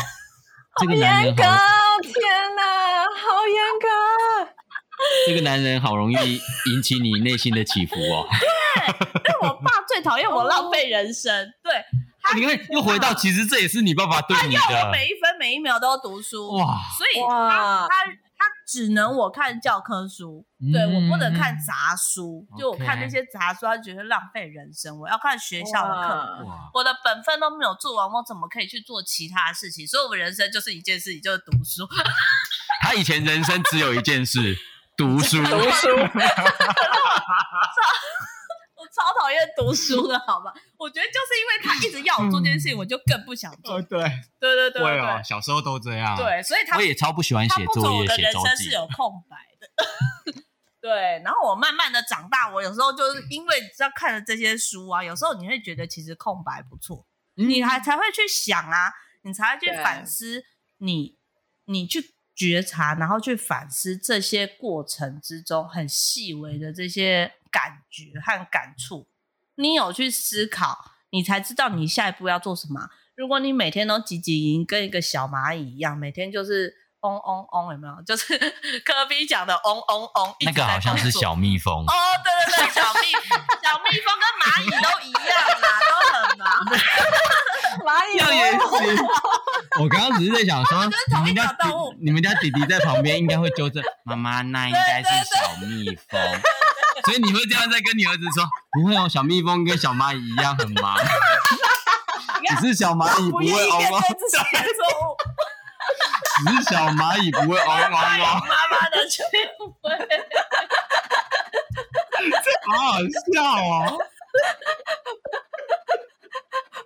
好严格，天哪，好严格。这个男人好容易引起你内心的起伏哦。对，但我爸最讨厌我浪费人生。对，他你看又回到，其实这也是你爸爸对你的。他要我每一分每一秒都读书哇，所以他他。他只能我看教科书，嗯、对我不能看杂书。嗯、就我看那些杂书，他觉得浪费人生。我要看学校的课，我的本分都没有做完，我怎么可以去做其他的事情？所以我人生就是一件事情，就是读书。他以前人生只有一件事，读书。读书。超讨厌读书的，好吧？我觉得就是因为他一直要我做这件事情，我就更不想做。对对对对，会哦，小时候都这样。对，所以他我也超不喜欢写作业、写周记。人生是有空白的。对，然后我慢慢的长大，我有时候就是因为知道看了这些书啊，有时候你会觉得其实空白不错，你还才会去想啊，你才会去反思，你你去觉察，然后去反思这些过程之中很细微的这些。感觉和感触，你有去思考，你才知道你下一步要做什么。如果你每天都急急营，跟一个小蚂蚁一样，每天就是嗡嗡嗡，有没有？就是 科比讲的嗡嗡嗡。那个好像是小蜜蜂哦，对对对，小蜜小蜜蜂跟蚂蚁都一样啦，都很忙。蚂蚁要也行。我刚刚只是在想说，你们家你们家弟弟在旁边应该会纠正妈妈，那应该是小蜜蜂。所以你会这样在跟你儿子说，不会哦，小蜜蜂跟小蚂蚁一样很忙，只是小蚂蚁不会嗡嗡。只是小蚂蚁不会嗡嗡哦。妈妈的趣味，这好好笑哦！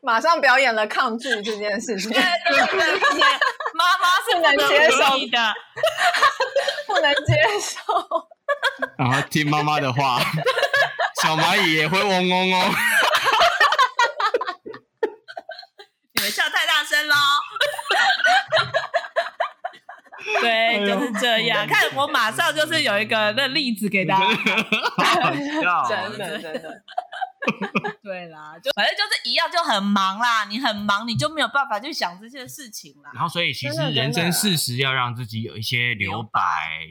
马上表演了抗拒这件事情。对对对，妈妈是能接受的，不能接受。然后听妈妈的话，小蚂蚁也会嗡嗡嗡。你们笑太大声了。对，就是这样。看我马上就是有一个那例子给大家。真的真的。对啦，就反正就是一样，就很忙啦。你很忙，你就没有办法去想这些事情啦。然后，所以其实人生适时要让自己有一些留白。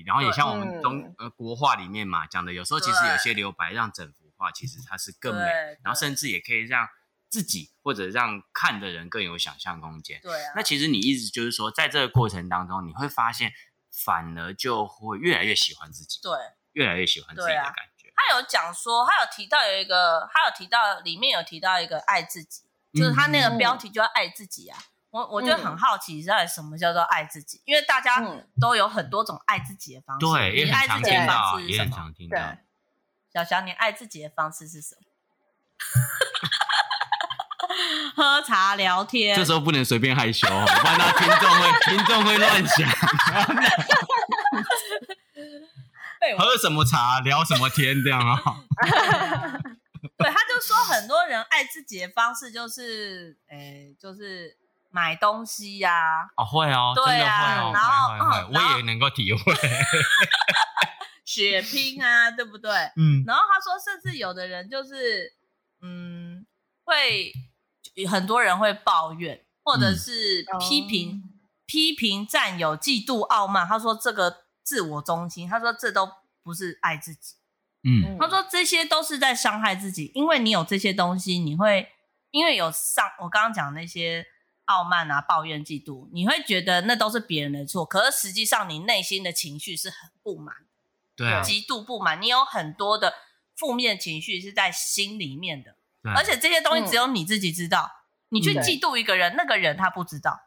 然后也像我们中呃国画里面嘛讲的，有时候其实有些留白，让整幅画其实它是更美。然后甚至也可以让自己或者让看的人更有想象空间。对啊。那其实你意思就是说，在这个过程当中，你会发现反而就会越来越喜欢自己。对。越来越喜欢自己的感觉。他有讲说，他有提到有一个，他有提到里面有提到一个爱自己，就是他那个标题就要爱自己啊。我我就很好奇，到底什么叫做爱自己？因为大家都有很多种爱自己的方式。对，你爱自己的方式是什么？也很常听到。小翔，你爱自己的方式是什么？喝茶聊天。这时候不能随便害羞，不然那听众会 听众会乱想。喝什么茶，聊什么天，这样啊？对，他就说很多人爱自己的方式就是，诶，就是买东西呀。哦，会哦，对啊，然后我也能够体会，血拼啊，对不对？嗯。然后他说，甚至有的人就是，嗯，会很多人会抱怨，或者是批评、批评、占有、嫉妒、傲慢。他说这个。自我中心，他说这都不是爱自己，嗯，他说这些都是在伤害自己，因为你有这些东西，你会因为有上我刚刚讲那些傲慢啊、抱怨、嫉妒，你会觉得那都是别人的错，可是实际上你内心的情绪是很不满，对啊，极度不满，你有很多的负面情绪是在心里面的，对而且这些东西只有你自己知道，嗯、你去嫉妒一个人，那个人他不知道。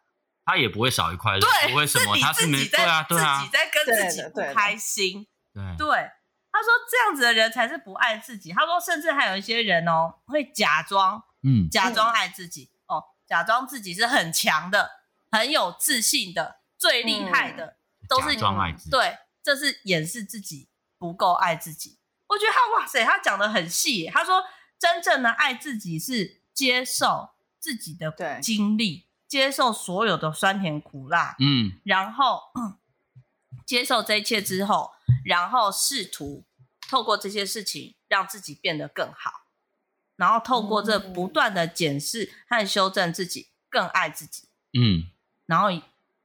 他也不会少一块肉，对，不会什么，他是没对啊，对啊，自己在跟自己不开心，对，对，他说这样子的人才是不爱自己。他说，甚至还有一些人哦，会假装，嗯，假装爱自己哦，假装自己是很强的，很有自信的，最厉害的，都是假装爱自己，对，这是掩饰自己不够爱自己。我觉得他哇塞，他讲的很细。他说，真正的爱自己是接受自己的经历，接受所有的酸甜苦辣，嗯，然后、嗯、接受这一切之后，然后试图透过这些事情让自己变得更好，然后透过这不断的检视和修正自己，更爱自己，嗯，然后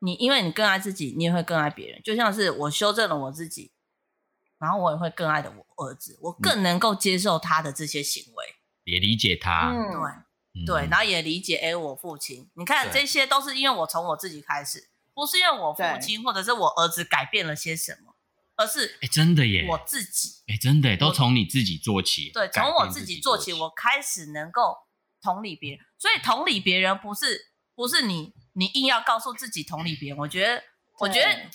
你因为你更爱自己，你也会更爱别人，就像是我修正了我自己。然后我也会更爱的我儿子，我更能够接受他的这些行为，也理解他，嗯、对、嗯、对，然后也理解哎，我父亲，你看这些都是因为我从我自己开始，不是因为我父亲或者是我儿子改变了些什么，而是哎真的耶，我自己。哎真的都从你自己做起，对，从我自己做起，我开始能够同理别人，所以同理别人不是不是你你硬要告诉自己同理别人，我觉得我觉得。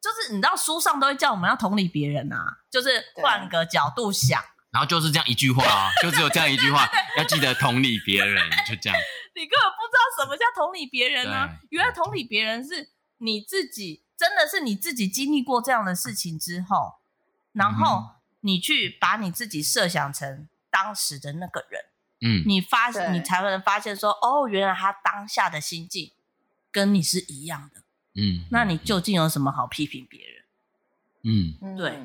就是你知道书上都会叫我们要同理别人啊，就是换个角度想，然后就是这样一句话啊，就只有这样一句话，要记得同理别人，就这样。你根本不知道什么叫同理别人呢、啊？原来同理别人是你自己，真的是你自己经历过这样的事情之后，然后你去把你自己设想成当时的那个人，嗯，你发你才会能发现说，哦，原来他当下的心境跟你是一样的。嗯，那你究竟有什么好批评别人？嗯，对，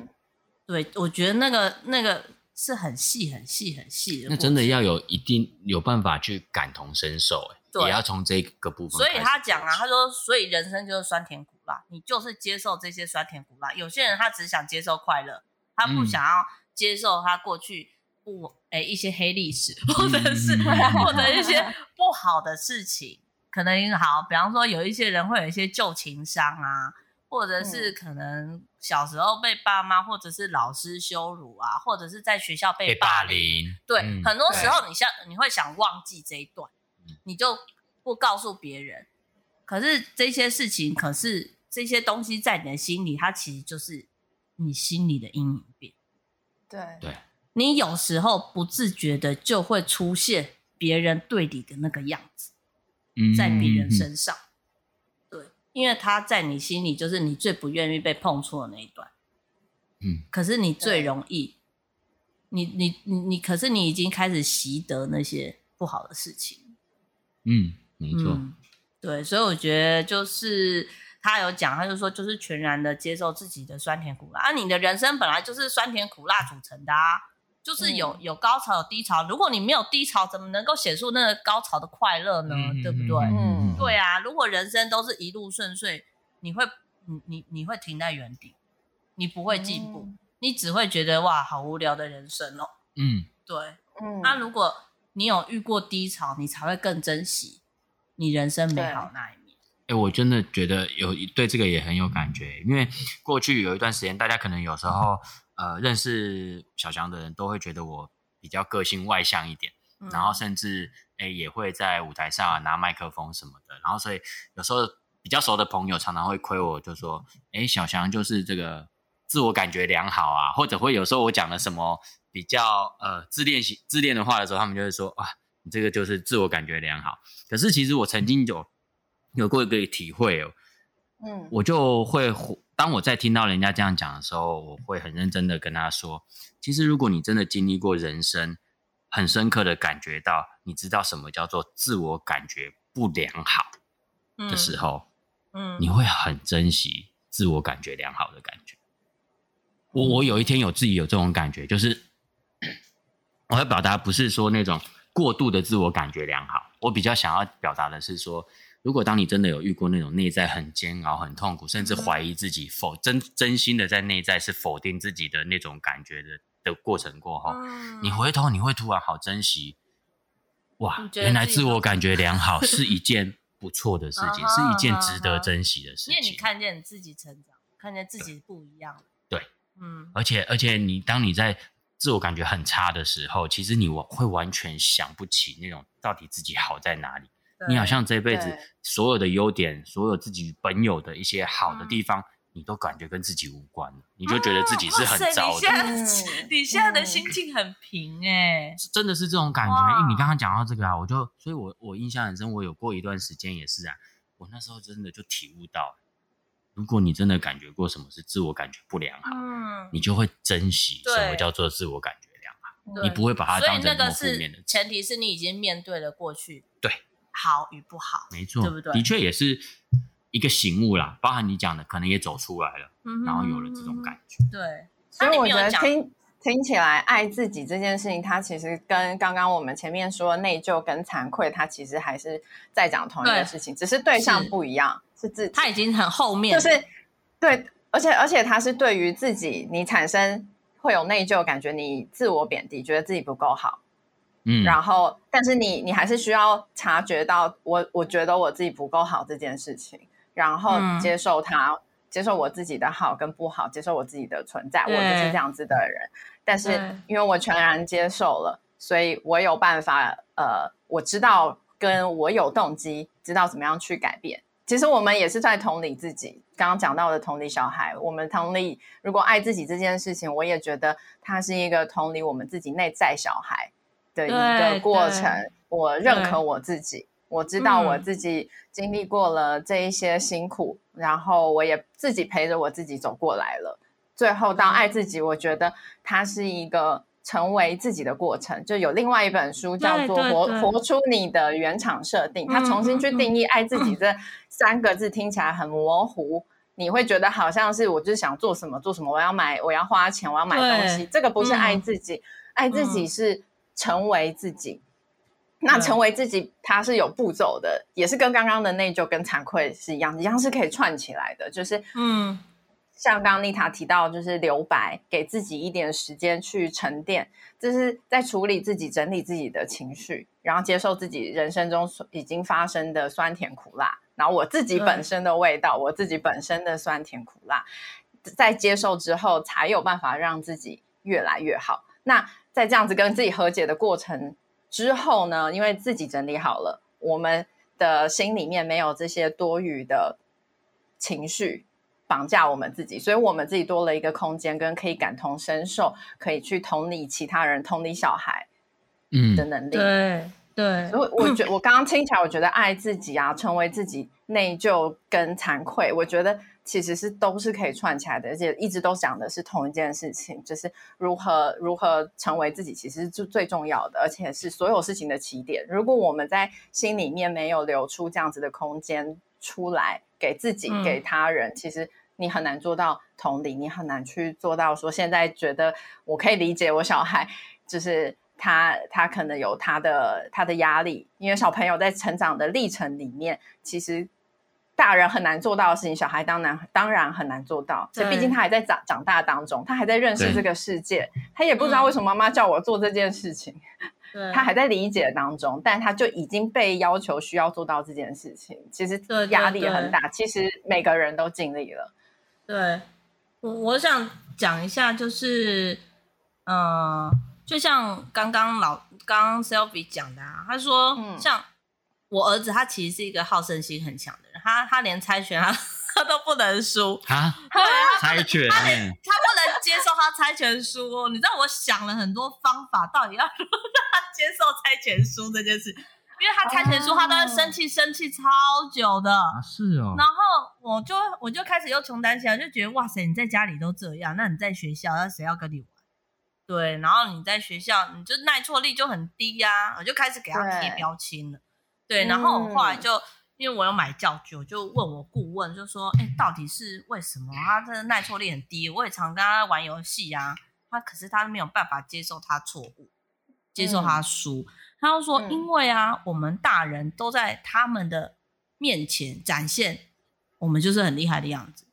对，我觉得那个那个是很细、很细、很细的。那真的要有一定有办法去感同身受，哎，对，也要从这个部分。所以他讲啊，他说，所以人生就是酸甜苦辣，你就是接受这些酸甜苦辣。有些人他只想接受快乐，他不想要接受他过去不哎一些黑历史，或者是、嗯、或者一些不好的事情。可能好，比方说有一些人会有一些旧情伤啊，或者是可能小时候被爸妈或者是老师羞辱啊，或者是在学校被霸凌。霸凌对、嗯，很多时候你想你会想忘记这一段，你就不告诉别人。可是这些事情，可是这些东西在你的心里，它其实就是你心里的阴影面。对对，你有时候不自觉的就会出现别人对你的那个样子。在别人身上，嗯，对，因为他在你心里就是你最不愿意被碰触的那一段，嗯，可是你最容易，你你你你，可是你已经开始习得那些不好的事情，嗯，没错，嗯，对，所以我觉得就是他有讲，他就说就是全然的接受自己的酸甜苦辣。啊，你的人生本来就是酸甜苦辣组成的啊。就是有有高潮有低潮，如果你没有低潮，怎么能够写出那个高潮的快乐呢？嗯、对不对？嗯，对啊。如果人生都是一路顺遂，你会你你你会停在原地，你不会进步，嗯，你只会觉得哇，好无聊的人生哦。嗯，对。嗯，那如果你有遇过低潮，你才会更珍惜你人生美好那一面。哎，我真的觉得有对这个也很有感觉，因为过去有一段时间，大家可能有时候。呃，认识小翔的人都会觉得我比较个性外向一点，嗯、然后甚至诶也会在舞台上拿麦克风什么的，然后所以有时候比较熟的朋友常常会亏我，就说，诶小翔就是这个自我感觉良好啊，或者会有时候我讲了什么比较呃自恋型自恋的话的时候，他们就会说啊，你这个就是自我感觉良好。可是其实我曾经有有过一个体会哦，嗯，我就会。当我在听到人家这样讲的时候，我会很认真的跟他说：其实，如果你真的经历过人生，很深刻的感觉到，你知道什么叫做自我感觉不良好的时候，嗯，你会很珍惜自我感觉良好的感觉。我我有一天有自己有这种感觉，就是我要表达不是说那种过度的自我感觉良好，我比较想要表达的是说。如果当你真的有遇过那种内在很煎熬、很痛苦，甚至怀疑自己否真真心的在内在是否定自己的那种感觉的的过程过后，嗯，你回头你会突然好珍惜，哇，原来自我感觉良好是一件不错的事情，是一件值得珍惜的事情。因为你看见你自己成长，看见自己不一样。对，嗯，而且而且你当你在自我感觉很差的时候，其实你会完全想不起那种到底自己好在哪里。你好像这辈子所有的优点，所有自己本有的一些好的地方，嗯、你都感觉跟自己无关了，你就觉得自己是很糟的。啊、你现在你现在的心境很平哎、欸，真的是这种感觉。因为你刚刚讲到这个啊，我就所以我我印象很深，我有过一段时间也是啊，我那时候真的就体悟到，如果你真的感觉过什么是自我感觉不良好，嗯，你就会珍惜什么叫做自我感觉良好，你不会把它当成什么那个是负面的。前提是你已经面对了过去，对，好与不好，没错，对不对的确也是一个醒悟啦，包含你讲的，可能也走出来了，嗯然后有了这种感觉。对，所以我觉得听听起来，爱自己这件事情，它其实跟刚刚我们前面说内疚跟惭愧，它其实还是在讲同一件事情，只是对象不一样，是自己。他已经很后面，就是对，而且而且他是对于自己，你产生会有内疚感觉，你自我贬低，觉得自己不够好，嗯，然后但是你你还是需要察觉到我我觉得我自己不够好这件事情，然后接受它，嗯、接受我自己的好跟不好，接受我自己的存在，我就是这样子的人。但是因为我全然接受了，所以我有办法，呃，我知道跟我有动机，知道怎么样去改变。其实我们也是在同理自己。刚刚讲到的同理小孩，我们同理，如果爱自己这件事情，我也觉得它是一个同理我们自己内在小孩的一个过程。我认可我自己，我知道我自己经历过了这一些辛苦，嗯、然后我也自己陪着我自己走过来了。最后到爱自己，我觉得它是一个成为自己的过程。就有另外一本书叫做《活活出你的原厂设定》，它重新去定义爱自己这三个字，听起来很模糊。你会觉得好像是我就是想做什么做什么，我要买，我要花钱，我要买东西。这个不是爱自己，爱自己是成为自己。那成为自己，它是有步骤的，也是跟刚刚的内疚跟惭愧是一样，一样是可以串起来的。就是嗯。像刚刚丽塔提到，就是留白，给自己一点时间去沉淀，这是在处理自己、整理自己的情绪，然后接受自己人生中已经发生的酸甜苦辣，然后我自己本身的味道，我自己本身的酸甜苦辣，在接受之后，才有办法让自己越来越好。那在这样子跟自己和解的过程之后呢，因为自己整理好了，我们的心里面没有这些多余的情绪。绑架我们自己，所以我们自己多了一个空间，跟可以感同身受，可以去同理其他人、同理小孩，嗯的能力。对对，所以我觉得我刚刚听起来，我觉得爱自己啊，成为自己，内疚跟惭愧，我觉得其实是都是可以串起来的，而且一直都讲的是同一件事情，就是如何如何成为自己，其实是最最重要的，而且是所有事情的起点。如果我们在心里面没有留出这样子的空间出来。给自己，给他人，嗯、其实你很难做到同理，你很难去做到说，现在觉得我可以理解我小孩，就是他他可能有他的他的压力，因为小朋友在成长的历程里面，其实大人很难做到的事情，小孩当然当然很难做到，所以毕竟他还在长长大当中，他还在认识这个世界，他也不知道为什么妈妈叫我做这件事情。他还在理解当中，但他就已经被要求需要做到这件事情，其实压力也很大。其实每个人都尽力了。对，我我想讲一下，就是，嗯、呃，就像刚刚老刚刚 Selby 讲的啊，他说，嗯、像我儿子，他其实是一个好胜心很强的人，他他连猜拳他。他都不能输啊！对，猜拳，他他不能接受他猜拳输哦。你知道我想了很多方法，到底要如 何让他接受猜拳输这件事？因为他猜拳输，他都会生气，生气超久的。啊，是哦。然后我就我就开始又穷担起来，就觉得哇塞，你在家里都这样，那你在学校，那谁要跟你玩？对，然后你在学校，你就耐挫力就很低呀，我就开始给他贴标签了。对，然后我后来就。因为我有买教具，我就问我顾问，就说：“哎，到底是为什么？他这个耐挫力很低。我也常跟他玩游戏啊，他可是他没有办法接受他错误，接受他输。嗯、他就说：因为啊，嗯、我们大人都在他们的面前展现我们就是很厉害的样子，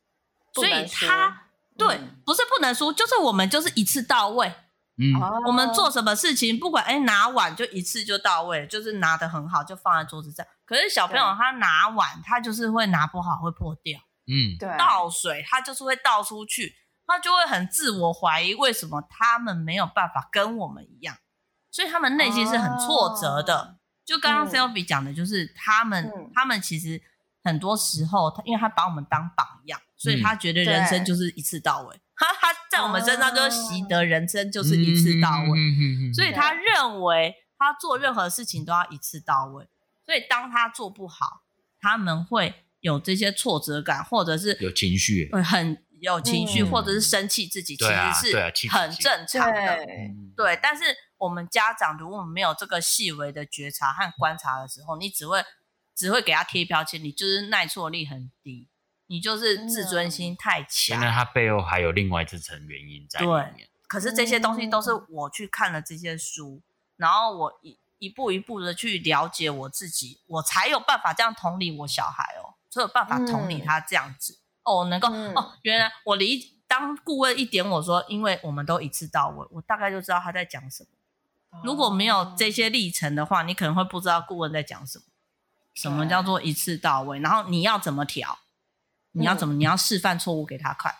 所以他对不是不能输，就是我们就是一次到位。”嗯，我们做什么事情，不管哎拿碗就一次就到位，就是拿的很好，就放在桌子上。可是小朋友他拿碗，他就是会拿不好，会破掉。嗯，对。倒水他就是会倒出去，他就会很自我怀疑，为什么他们没有办法跟我们一样？所以他们内心是很挫折的。哦、就刚刚 Selby 讲的，就是他们，嗯、他们其实很多时候，他因为他把我们当榜样，所以他觉得人生就是一次到位。他他在我们身上就是习得人生就是一次到位，所以他认为他做任何事情都要一次到位。所以当他做不好，他们会有这些挫折感，或者是有情绪，会，很有情绪，嗯。或者是生气自己，其实是很正常的。对，但是我们家长如果我们没有这个细微的觉察和观察的时候，你只会只会给他贴标签，你就是耐挫力很低，你就是自尊心太强。原来他背后还有另外一层原因在里面。可是这些东西都是我去看了这些书，然后我一一步一步的去了解我自己，我才有办法这样同理我小孩哦，才有办法同理他这样子、嗯、哦，能够、嗯、哦，原来我理当顾问一点我说，因为我们都一次到位，我大概就知道他在讲什么。如果没有这些历程的话，你可能会不知道顾问在讲什么。什么叫做一次到位？然后你要怎么调？你要怎么？你要示范错误给他看。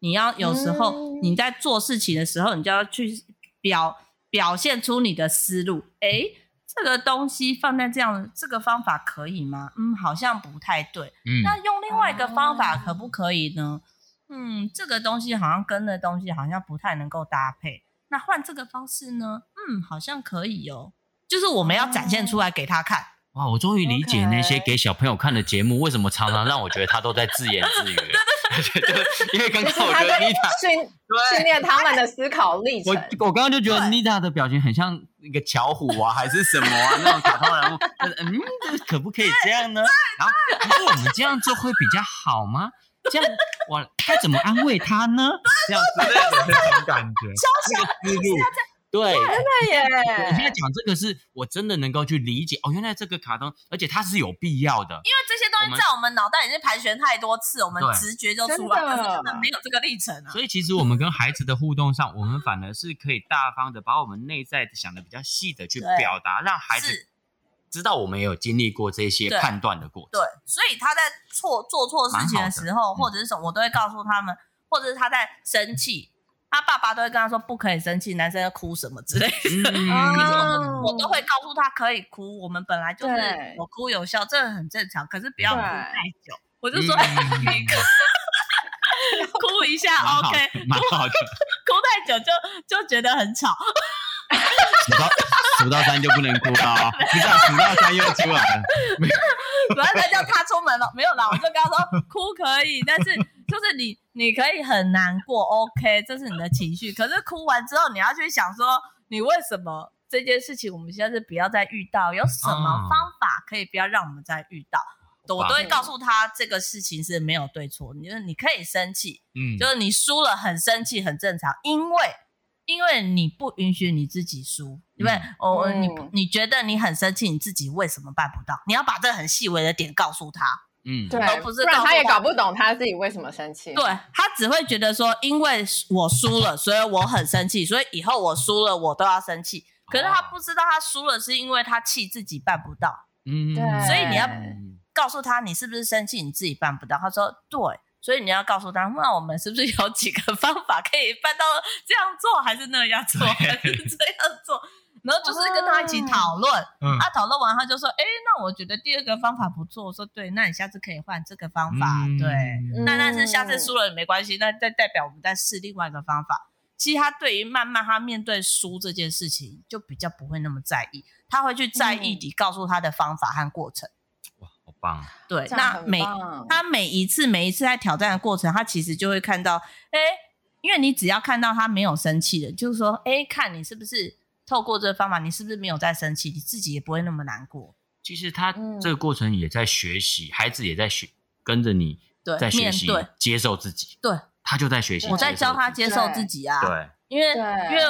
你要有时候你在做事情的时候，你就要去表表现出你的思路。诶，这个东西放在这样这个方法可以吗？嗯，好像不太对。嗯，那用另外一个方法可不可以呢？嗯，这个东西好像跟那东西好像不太能够搭配。那换这个方式呢？嗯，好像可以哦。就是我们要展现出来给他看。哇，我终于理解那些给小朋友看的节目，为什么常常让我觉得他都在自言自语。对 因为刚刚我觉得妮塔训训练他们的思考历程。我我刚刚就觉得妮塔的表情很像一个巧虎啊，还是什么啊那种卡通人物。嗯，这可不可以这样呢？然后，然后我们这样做会比较好吗？这样我该怎么安慰他呢？这样子的 这种感觉，这个思路。对，真的耶！我现在讲这个是我真的能够去理解哦，原来这个卡通，而且它是有必要的，因为这些东西在我们脑袋已经盘旋太多次，我们直觉就出来了，可是根本没有这个历程啊。所以其实我们跟孩子的互动上，我们反而是可以大方的把我们内在想的比较细的去表达，让孩子知道我们也有经历过这些判断的过程。对，所以他在错做错事情的时候，或者是什么，我都会告诉他们，或者是他在生气。他爸爸都会跟他说不可以生气，男生要哭什么之类的。嗯、可是我我都会告诉他可以哭，我们本来就是有哭有笑，这很正常。可是不要哭太久。我就说、嗯、你哭，哭一下，OK，蛮好的。哭太久就就觉得很吵。数到数到三就不能哭了啊！不是数到三又出来了。本来叫他出门了，没有啦，我就跟他说哭可以，但是就是你你可以很难过，OK，这是你的情绪。可是哭完之后，你要去想说，你为什么这件事情我们现在是不要再遇到？有什么方法可以不要让我们再遇到？哦、我都会告诉他，这个事情是没有对错，你就是你可以生气，嗯，就是你输了很生气很正常，因为。因为你不允许你自己输，对不对？哦、嗯，你你觉得你很生气，你自己为什么办不到？你要把这个很细微的点告诉他，嗯，对，不是，不然他也搞不懂他自己为什么生气。对，他只会觉得说，因为我输了，所以我很生气，所以以后我输了，我都要生气。可是他不知道，他输了是因为他气自己办不到，嗯，对。所以你要告诉他，你是不是生气，你自己办不到？他说对。所以你要告诉他，那我们是不是有几个方法可以办到这样做，还是那样做，还是这样做？然后就是跟他一起讨论。嗯，他讨论完，他就说：“哎，那我觉得第二个方法不错。”我说：“对，那你下次可以换这个方法。嗯”对，那但是下次输了也没关系，那再代表我们再试另外一个方法。其实他对于慢慢他面对输这件事情，就比较不会那么在意，他会去在意你告诉他的方法和过程。哇，好棒，对，那每他每一次每一次在挑战的过程，他其实就会看到，哎，因为你只要看到他没有生气的，就是说，哎，看你是不是透过这个方法，你是不是没有在生气，你自己也不会那么难过。其实他这个过程也在学习，孩子也在学，跟着你在学习接受自己。对，他就在学习，我在教他接受自己啊。对，因为因为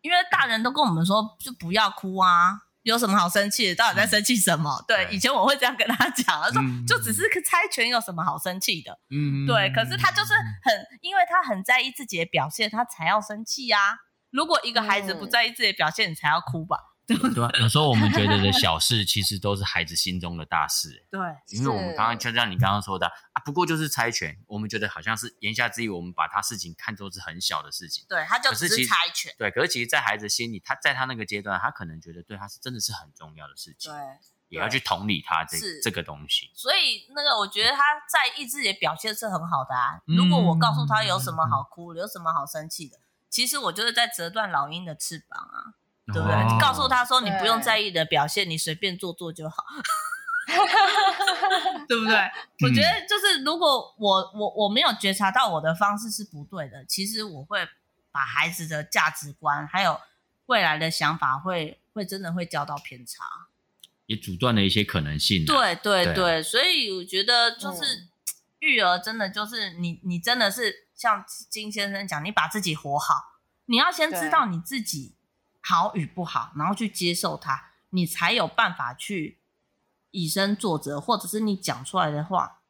因为大人都跟我们说，就不要哭啊。有什么好生气的？到底在生气什么？嗯、对，以前我会这样跟他讲，他说、嗯、就只是个猜拳，有什么好生气的？嗯，对。可是他就是很，因为他很在意自己的表现，他才要生气呀、啊。如果一个孩子不在意自己的表现，嗯、你才要哭吧？对不对？有时候我们觉得的小事，其实都是孩子心中的大事。对，因为我们刚刚就像你刚刚说的啊，不过就是猜拳，我们觉得好像是言下之意，我们把他事情看作是很小的事情。对，他就只是猜拳。对，可是其实，在孩子心里，他在他那个阶段，他可能觉得对他是真的是很重要的事情。对，也要去同理他这这个东西。所以，那个我觉得他在意自己的表现是很好的啊。如果我告诉他有什么好哭，有什么好生气的，其实我就是在折断老鹰的翅膀啊。对不对？告诉他说，你不用在意的表现，你随便做做就好。对不对？我觉得就是如果我我我没有觉察到我的方式是不对的，其实我会把孩子的价值观还有未来的想法会会真的会交到偏差，也阻断了一些可能性。对对对，对啊，所以我觉得就是。嗯育儿真的就是你，你真的是像金先生讲，你把自己活好，你要先知道你自己好与不好，然后去接受它，你才有办法去以身作则，或者是你讲出来的话，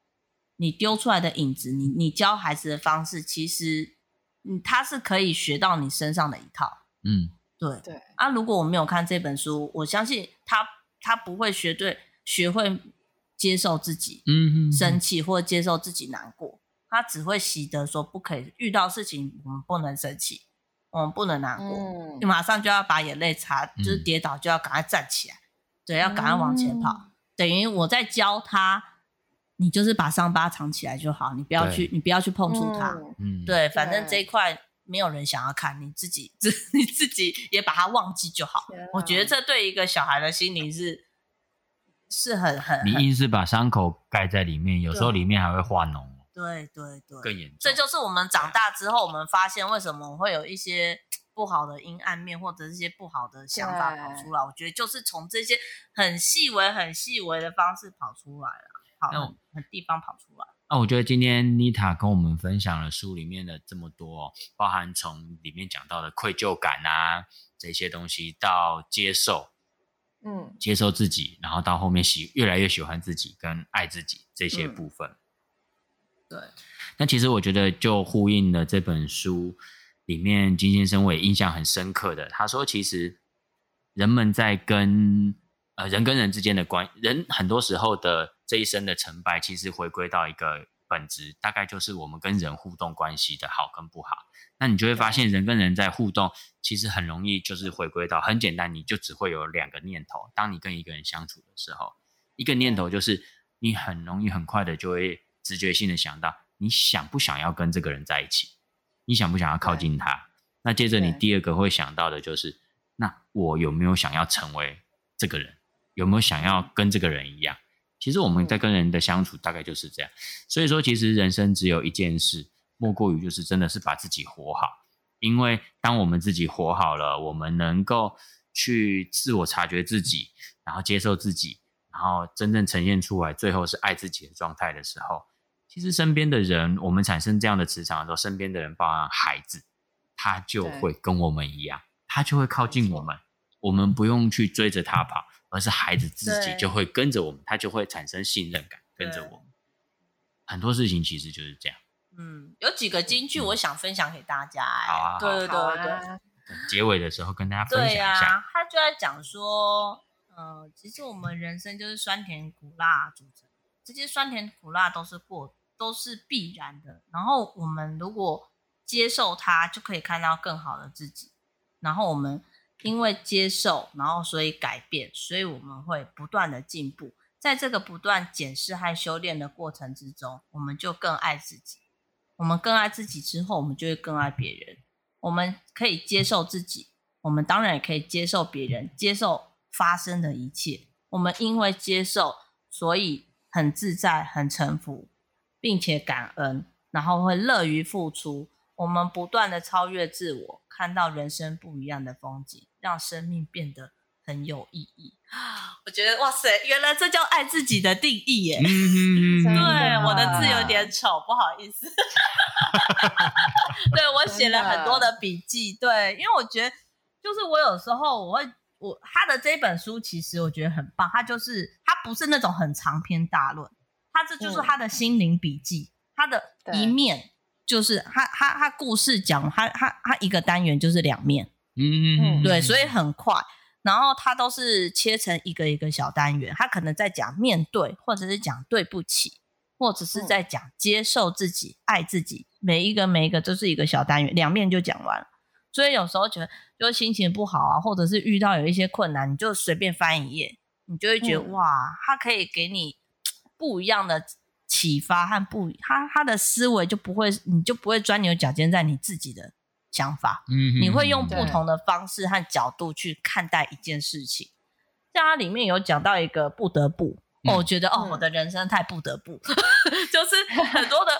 你丢出来的影子，你你教孩子的方式，其实嗯，他是可以学到你身上的一套。嗯，对对啊，如果我没有看这本书，我相信他他不会学对学会。接受自己，嗯，生气或者接受自己难过，他只会习得说不可以遇到事情，我们不能生气，我们不能难过，你、嗯、马上就要把眼泪擦，就是跌倒就要赶快站起来，嗯、对，要赶快往前跑。嗯、等于我在教他，你就是把伤疤藏起来就好，你不要去，你不要去碰触它，嗯，对，反正这一块没有人想要看，你自己自 你自己也把它忘记就好。啊、我觉得这对一个小孩的心灵是。是很很，你硬是把伤口盖在里面，有时候里面还会化脓。对对对，更严重。这就是我们长大之后，我们发现为什么会有一些不好的阴暗面，或者是一些不好的想法跑出来。我觉得就是从这些很细微、很细微的方式跑出来了，好，很，很地方跑出来。那、啊、我觉得今天妮塔跟我们分享了书里面的这么多，包含从里面讲到的愧疚感啊这些东西，到接受。嗯，接受自己，然后到后面喜越来越喜欢自己跟爱自己这些部分。嗯、对，那其实我觉得就呼应了这本书里面金先生我也印象很深刻的，他说其实人们在跟呃人跟人之间的关，人很多时候的这一生的成败，其实回归到一个本质，大概就是我们跟人互动关系的好跟不好。那你就会发现，人跟人在互动，其实很容易就是回归到很简单，你就只会有两个念头。当你跟一个人相处的时候，一个念头就是你很容易很快的就会直觉性的想到，你想不想要跟这个人在一起？你想不想要靠近他？那接着你第二个会想到的就是，那我有没有想要成为这个人？有没有想要跟这个人一样？其实我们在跟人的相处大概就是这样。所以说，其实人生只有一件事。莫过于就是真的是把自己活好，因为当我们自己活好了，我们能够去自我察觉自己，然后接受自己，然后真正呈现出来，最后是爱自己的状态的时候，其实身边的人，我们产生这样的磁场的时候，身边的人，包含孩子，他就会跟我们一样，他就会靠近我们，我们不用去追着他跑，而是孩子自己就会跟着我们，他就会产生信任感，跟着我们。很多事情其实就是这样。嗯，有几个金句我想分享给大家，欸。好啊，对对对对，啊、结尾的时候跟大家分享一下。对啊，他就在讲说，呃，其实我们人生就是酸甜苦辣组成，这些酸甜苦辣都是过，都是必然的。然后我们如果接受它，就可以看到更好的自己。然后我们因为接受，然后所以改变，所以我们会不断的进步。在这个不断检视和修炼的过程之中，我们就更爱自己。我们更爱自己之后，我们就会更爱别人。我们可以接受自己，我们当然也可以接受别人，接受发生的一切。我们因为接受，所以很自在、很臣服，并且感恩，然后会乐于付出。我们不断的超越自我，看到人生不一样的风景，让生命变得很有意义。我觉得哇塞，原来这叫爱自己的定义耶！对，我的字有点丑，不好意思。对，我写了很多的笔记，对，因为我觉得，就是我有时候我会，我他的这本书其实我觉得很棒，他就是他不是那种很长篇大论，他这就是他的心灵笔记，他的一面就是他他他故事讲他他他一个单元就是两面，嗯嗯，对，所以很快。然后它都是切成一个一个小单元，它可能在讲面对，或者是讲对不起，或者是在讲接受自己、嗯、爱自己。每一个每一个都是一个小单元，两面就讲完了。所以有时候觉得就心情不好啊，或者是遇到有一些困难，你就随便翻一页，你就会觉得、嗯、哇，他可以给你 不一样的启发和不，他他的思维就不会，你就不会钻牛角尖在你自己的。想法，嗯，你会用不同的方式和角度去看待一件事情。像它里面有讲到一个不得不，哦，我觉得哦，我的人生太不得不，就是很多的，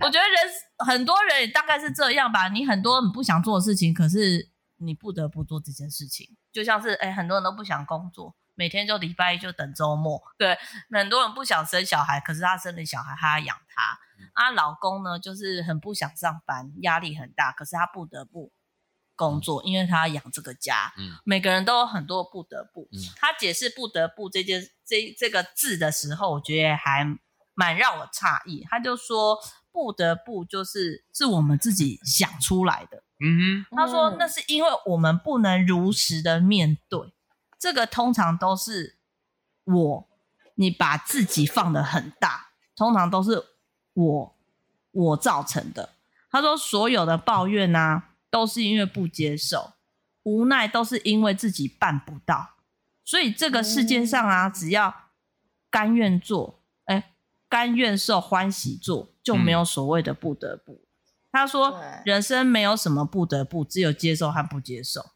我觉得人很多人也大概是这样吧。你很多你不想做的事情，可是你不得不做这件事情，就像是哎，很多人都不想工作，每天就礼拜一就等周末。对，很多人不想生小孩，可是他生了小孩，他要养他。啊，老公呢，就是很不想上班，压力很大，可是他不得不。工作，因为他要养这个家。嗯，每个人都有很多不得不。嗯，他解释“不得不”这件这这个字的时候，我觉得还蛮让我诧异。他就说：“不得不就是是我们自己想出来的。”嗯哼，他说：“那是因为我们不能如实的面对，这个通常都是我，你把自己放的很大，通常都是我我造成的。”他说：“所有的抱怨啊。”都是因为不接受，无奈都是因为自己办不到，所以这个世界上啊，只要甘愿做，哎，甘愿受，欢喜做，就没有所谓的不得不。嗯、他说，人生没有什么不得不，只有接受和不接受。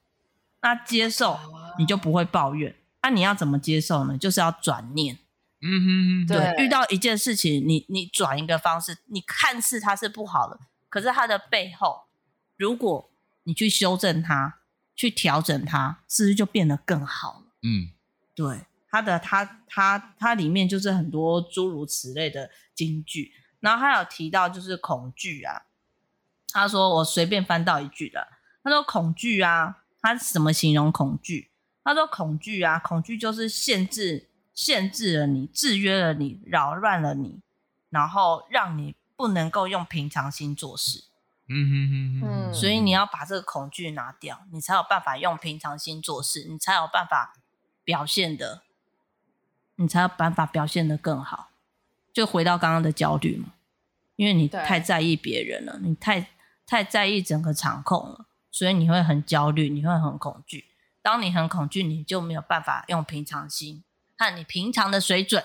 那接受你就不会抱怨，那、啊、你要怎么接受呢？就是要转念。嗯哼哼，对，对，遇到一件事情，你你转一个方式，你看似它是不好的，可是它的背后。如果你去修正它，去调整它，是不是就变得更好了？嗯，对，它的它它它里面就是很多诸如此类的金句，然后他有提到就是恐惧啊，他说我随便翻到一句的，他说恐惧啊，他怎么形容恐惧？他说恐惧啊，恐惧就是限制限制了你，制约了你，扰乱了你，然后让你不能够用平常心做事。嗯哼哼哼，所以你要把这个恐惧拿掉，你才有办法用平常心做事，你才有办法表现的，你才有办法表现的更好。就回到刚刚的焦虑嘛，因为你太在意别人了，你太太在意整个场控了，所以你会很焦虑，你会很恐惧。当你很恐惧，你就没有办法用平常心和你平常的水准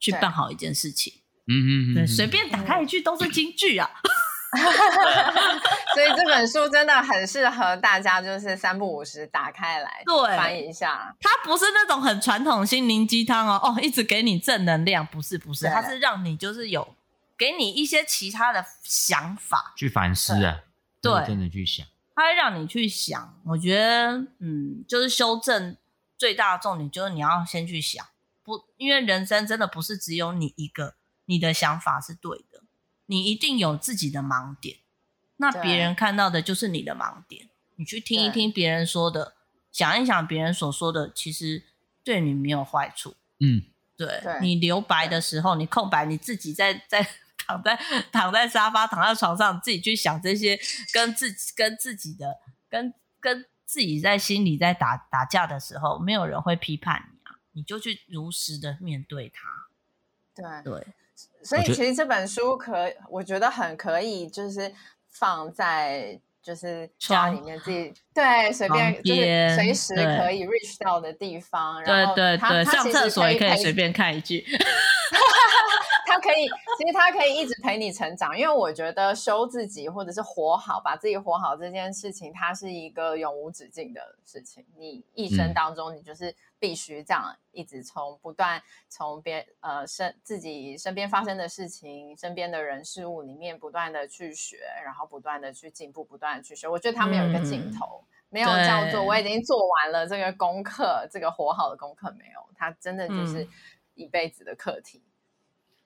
去办好一件事情。嗯嗯，对，随便打开一句都是金句啊。所以这本书真的很适合大家，就是三不五时打开来对翻一下。它不是那种很传统心灵鸡汤哦，哦，一直给你正能量，不是不是，它是让你就是有给你一些其他的想法去反思啊，对，真的去想，它会让你去想。我觉得，嗯，就是修正最大的重点就是你要先去想，不，因为人生真的不是只有你一个，你的想法是对的。你一定有自己的盲点，那别人看到的就是你的盲点。你去听一听别人说的，想一想别人所说的，其实对你没有坏处。嗯，对，对你留白的时候，你空白，你自己在在躺在躺在沙发、躺在床上，自己去想这些跟自己跟自己的跟跟自己在心里在打打架的时候，没有人会批判你啊，你就去如实的面对它。对对。所以其实这本书可，我觉得很可以，就是放在就是家里面自己对随便就是随时可以 reach 到的地方，然后对对对，上厕所也可以随便看一句。他可以，其实他可以一直陪你成长，因为我觉得修自己或者是活好，把自己活好这件事情，它是一个永无止境的事情。你一生当中，你就是必须这样一直从不断从别呃身自己身边发生的事情、身边的人事物里面不断的去学，然后不断的去进步，不断的去学。我觉得他没有一个尽头，嗯、没有叫做我已经做完了这个功课，这个活好的功课没有，他真的就是一辈子的课题。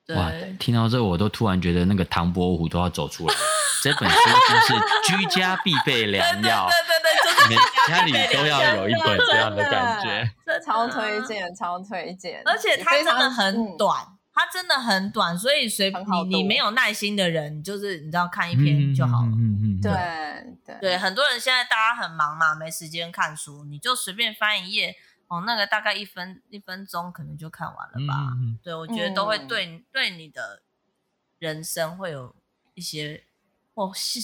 哇！听到这，我都突然觉得那个唐伯虎都要走出来了。这本书就是居家必备良药，对对对，对，就是家里都要有一本这样的感觉。这超推荐，超推荐！而且它真的很短，它真的很短，所以随你你没有耐心的人，就是你知道看一篇就好了。嗯嗯，对对对，很多人现在大家很忙嘛，没时间看书，你就随便翻一页。哦，那个大概一分一分钟可能就看完了吧？嗯、对，我觉得都会对、嗯、对你的人生会有一些，或是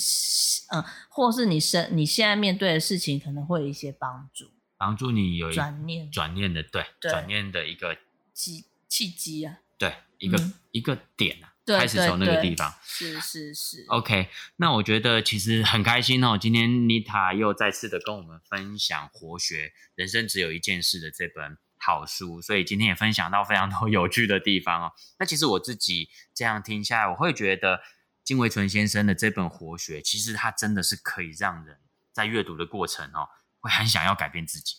嗯，或是你生你现在面对的事情可能会有一些帮助，帮助你有转念。转念的对，对。转念的一个契契机啊，对，一个、嗯、一个点啊。开始从那个地方，是是是，OK。那我觉得其实很开心哦，今天妮塔又再次的跟我们分享《活学人生只有一件事》的这本好书，所以今天也分享到非常多有趣的地方哦。那其实我自己这样听下来，我会觉得金维纯先生的这本《活学》，其实它真的是可以让人在阅读的过程哦，会很想要改变自己。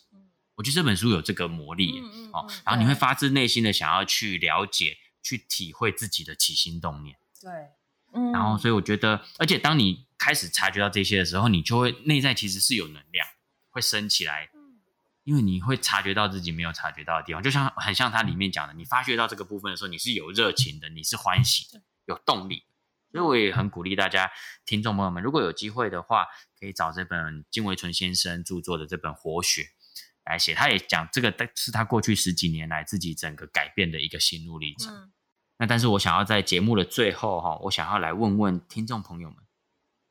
我觉得这本书有这个魔力哦，然后你会发自内心的想要去了解、去体会自己的起心动念。对，嗯，然后所以我觉得，而且当你开始察觉到这些的时候，你就会内在其实是有能量会升起来。因为你会察觉到自己没有察觉到的地方，就像很像它里面讲的，你发觉到这个部分的时候，你是有热情的，你是欢喜的，有动力。所以我也很鼓励大家，听众朋友们，如果有机会的话，可以找这本金维纯先生著作的这本《活学》来写。他也讲这个是他过去十几年来自己整个改变的一个心路历程。嗯。那但是我想要在节目的最后哈，我想要来问问听众朋友们，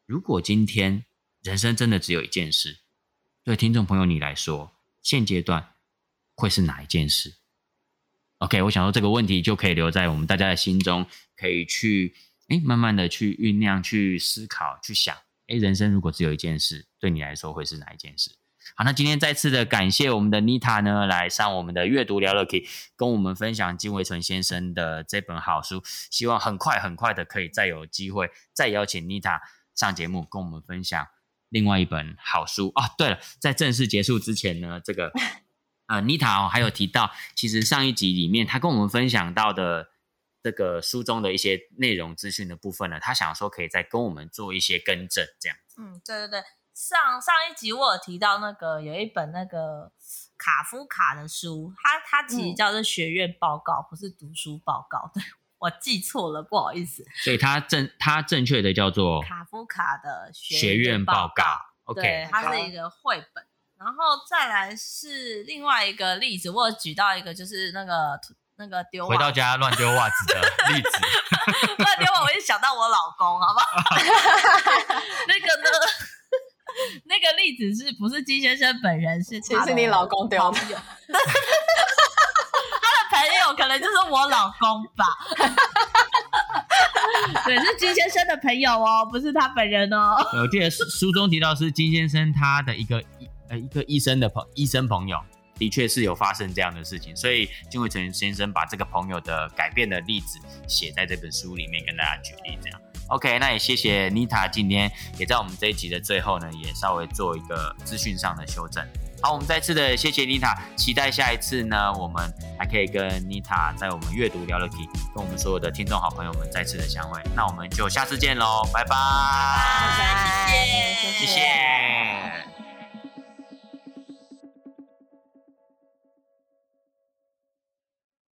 如果今天人生真的只有一件事，对听众朋友你来说，现阶段会是哪一件事？OK，我想说这个问题就可以留在我们大家的心中，可以去哎慢慢的去酝酿、去思考、去想。哎人生如果只有一件事，对你来说会是哪一件事？好，那今天再次的感谢我们的妮塔呢，来上我们的阅读聊乐 Key，跟我们分享金维纯先生的这本好书。希望很快很快的可以再有机会再邀请妮塔上节目，跟我们分享。另外一本好书哦，对了，在正式结束之前呢，这个 呃，妮塔哦，还有提到，其实上一集里面他跟我们分享到的这个书中的一些内容资讯的部分呢，他想说可以再跟我们做一些更正，这样。嗯，对对对，上上一集我有提到那个有一本那个卡夫卡的书，它它其实叫做学院报告，嗯、不是读书报告，对。我记错了，不好意思。所以它正它正确的叫做卡夫卡的学院报告。OK，对，它是一个绘本。然后再来是另外一个例子，我举到一个就是那个那个丢回到家乱丢袜子的 例子。乱丢袜，我就想到我老公，好不好？那个呢？那个例子是不是金先生本人？是其实你老公丢的。朋友可能就是我老公吧，对，是金先生的朋友哦，不是他本人哦。我记得书中提到是金先生他的一个呃一个医生的朋医生朋友，的确是有发生这样的事情，所以金伟成先生把这个朋友的改变的例子写在这本书里面跟大家举例，这样。OK，那也谢谢妮塔今天也在我们这一集的最后呢，也稍微做一个资讯上的修正。好，我们再次的谢谢妮塔，期待下一次呢，我们还可以跟妮塔在我们阅读聊乐 Key，跟我们所有的听众好朋友们再次的相会。那我们就下次见喽，拜拜，拜拜，谢谢，谢谢。谢谢。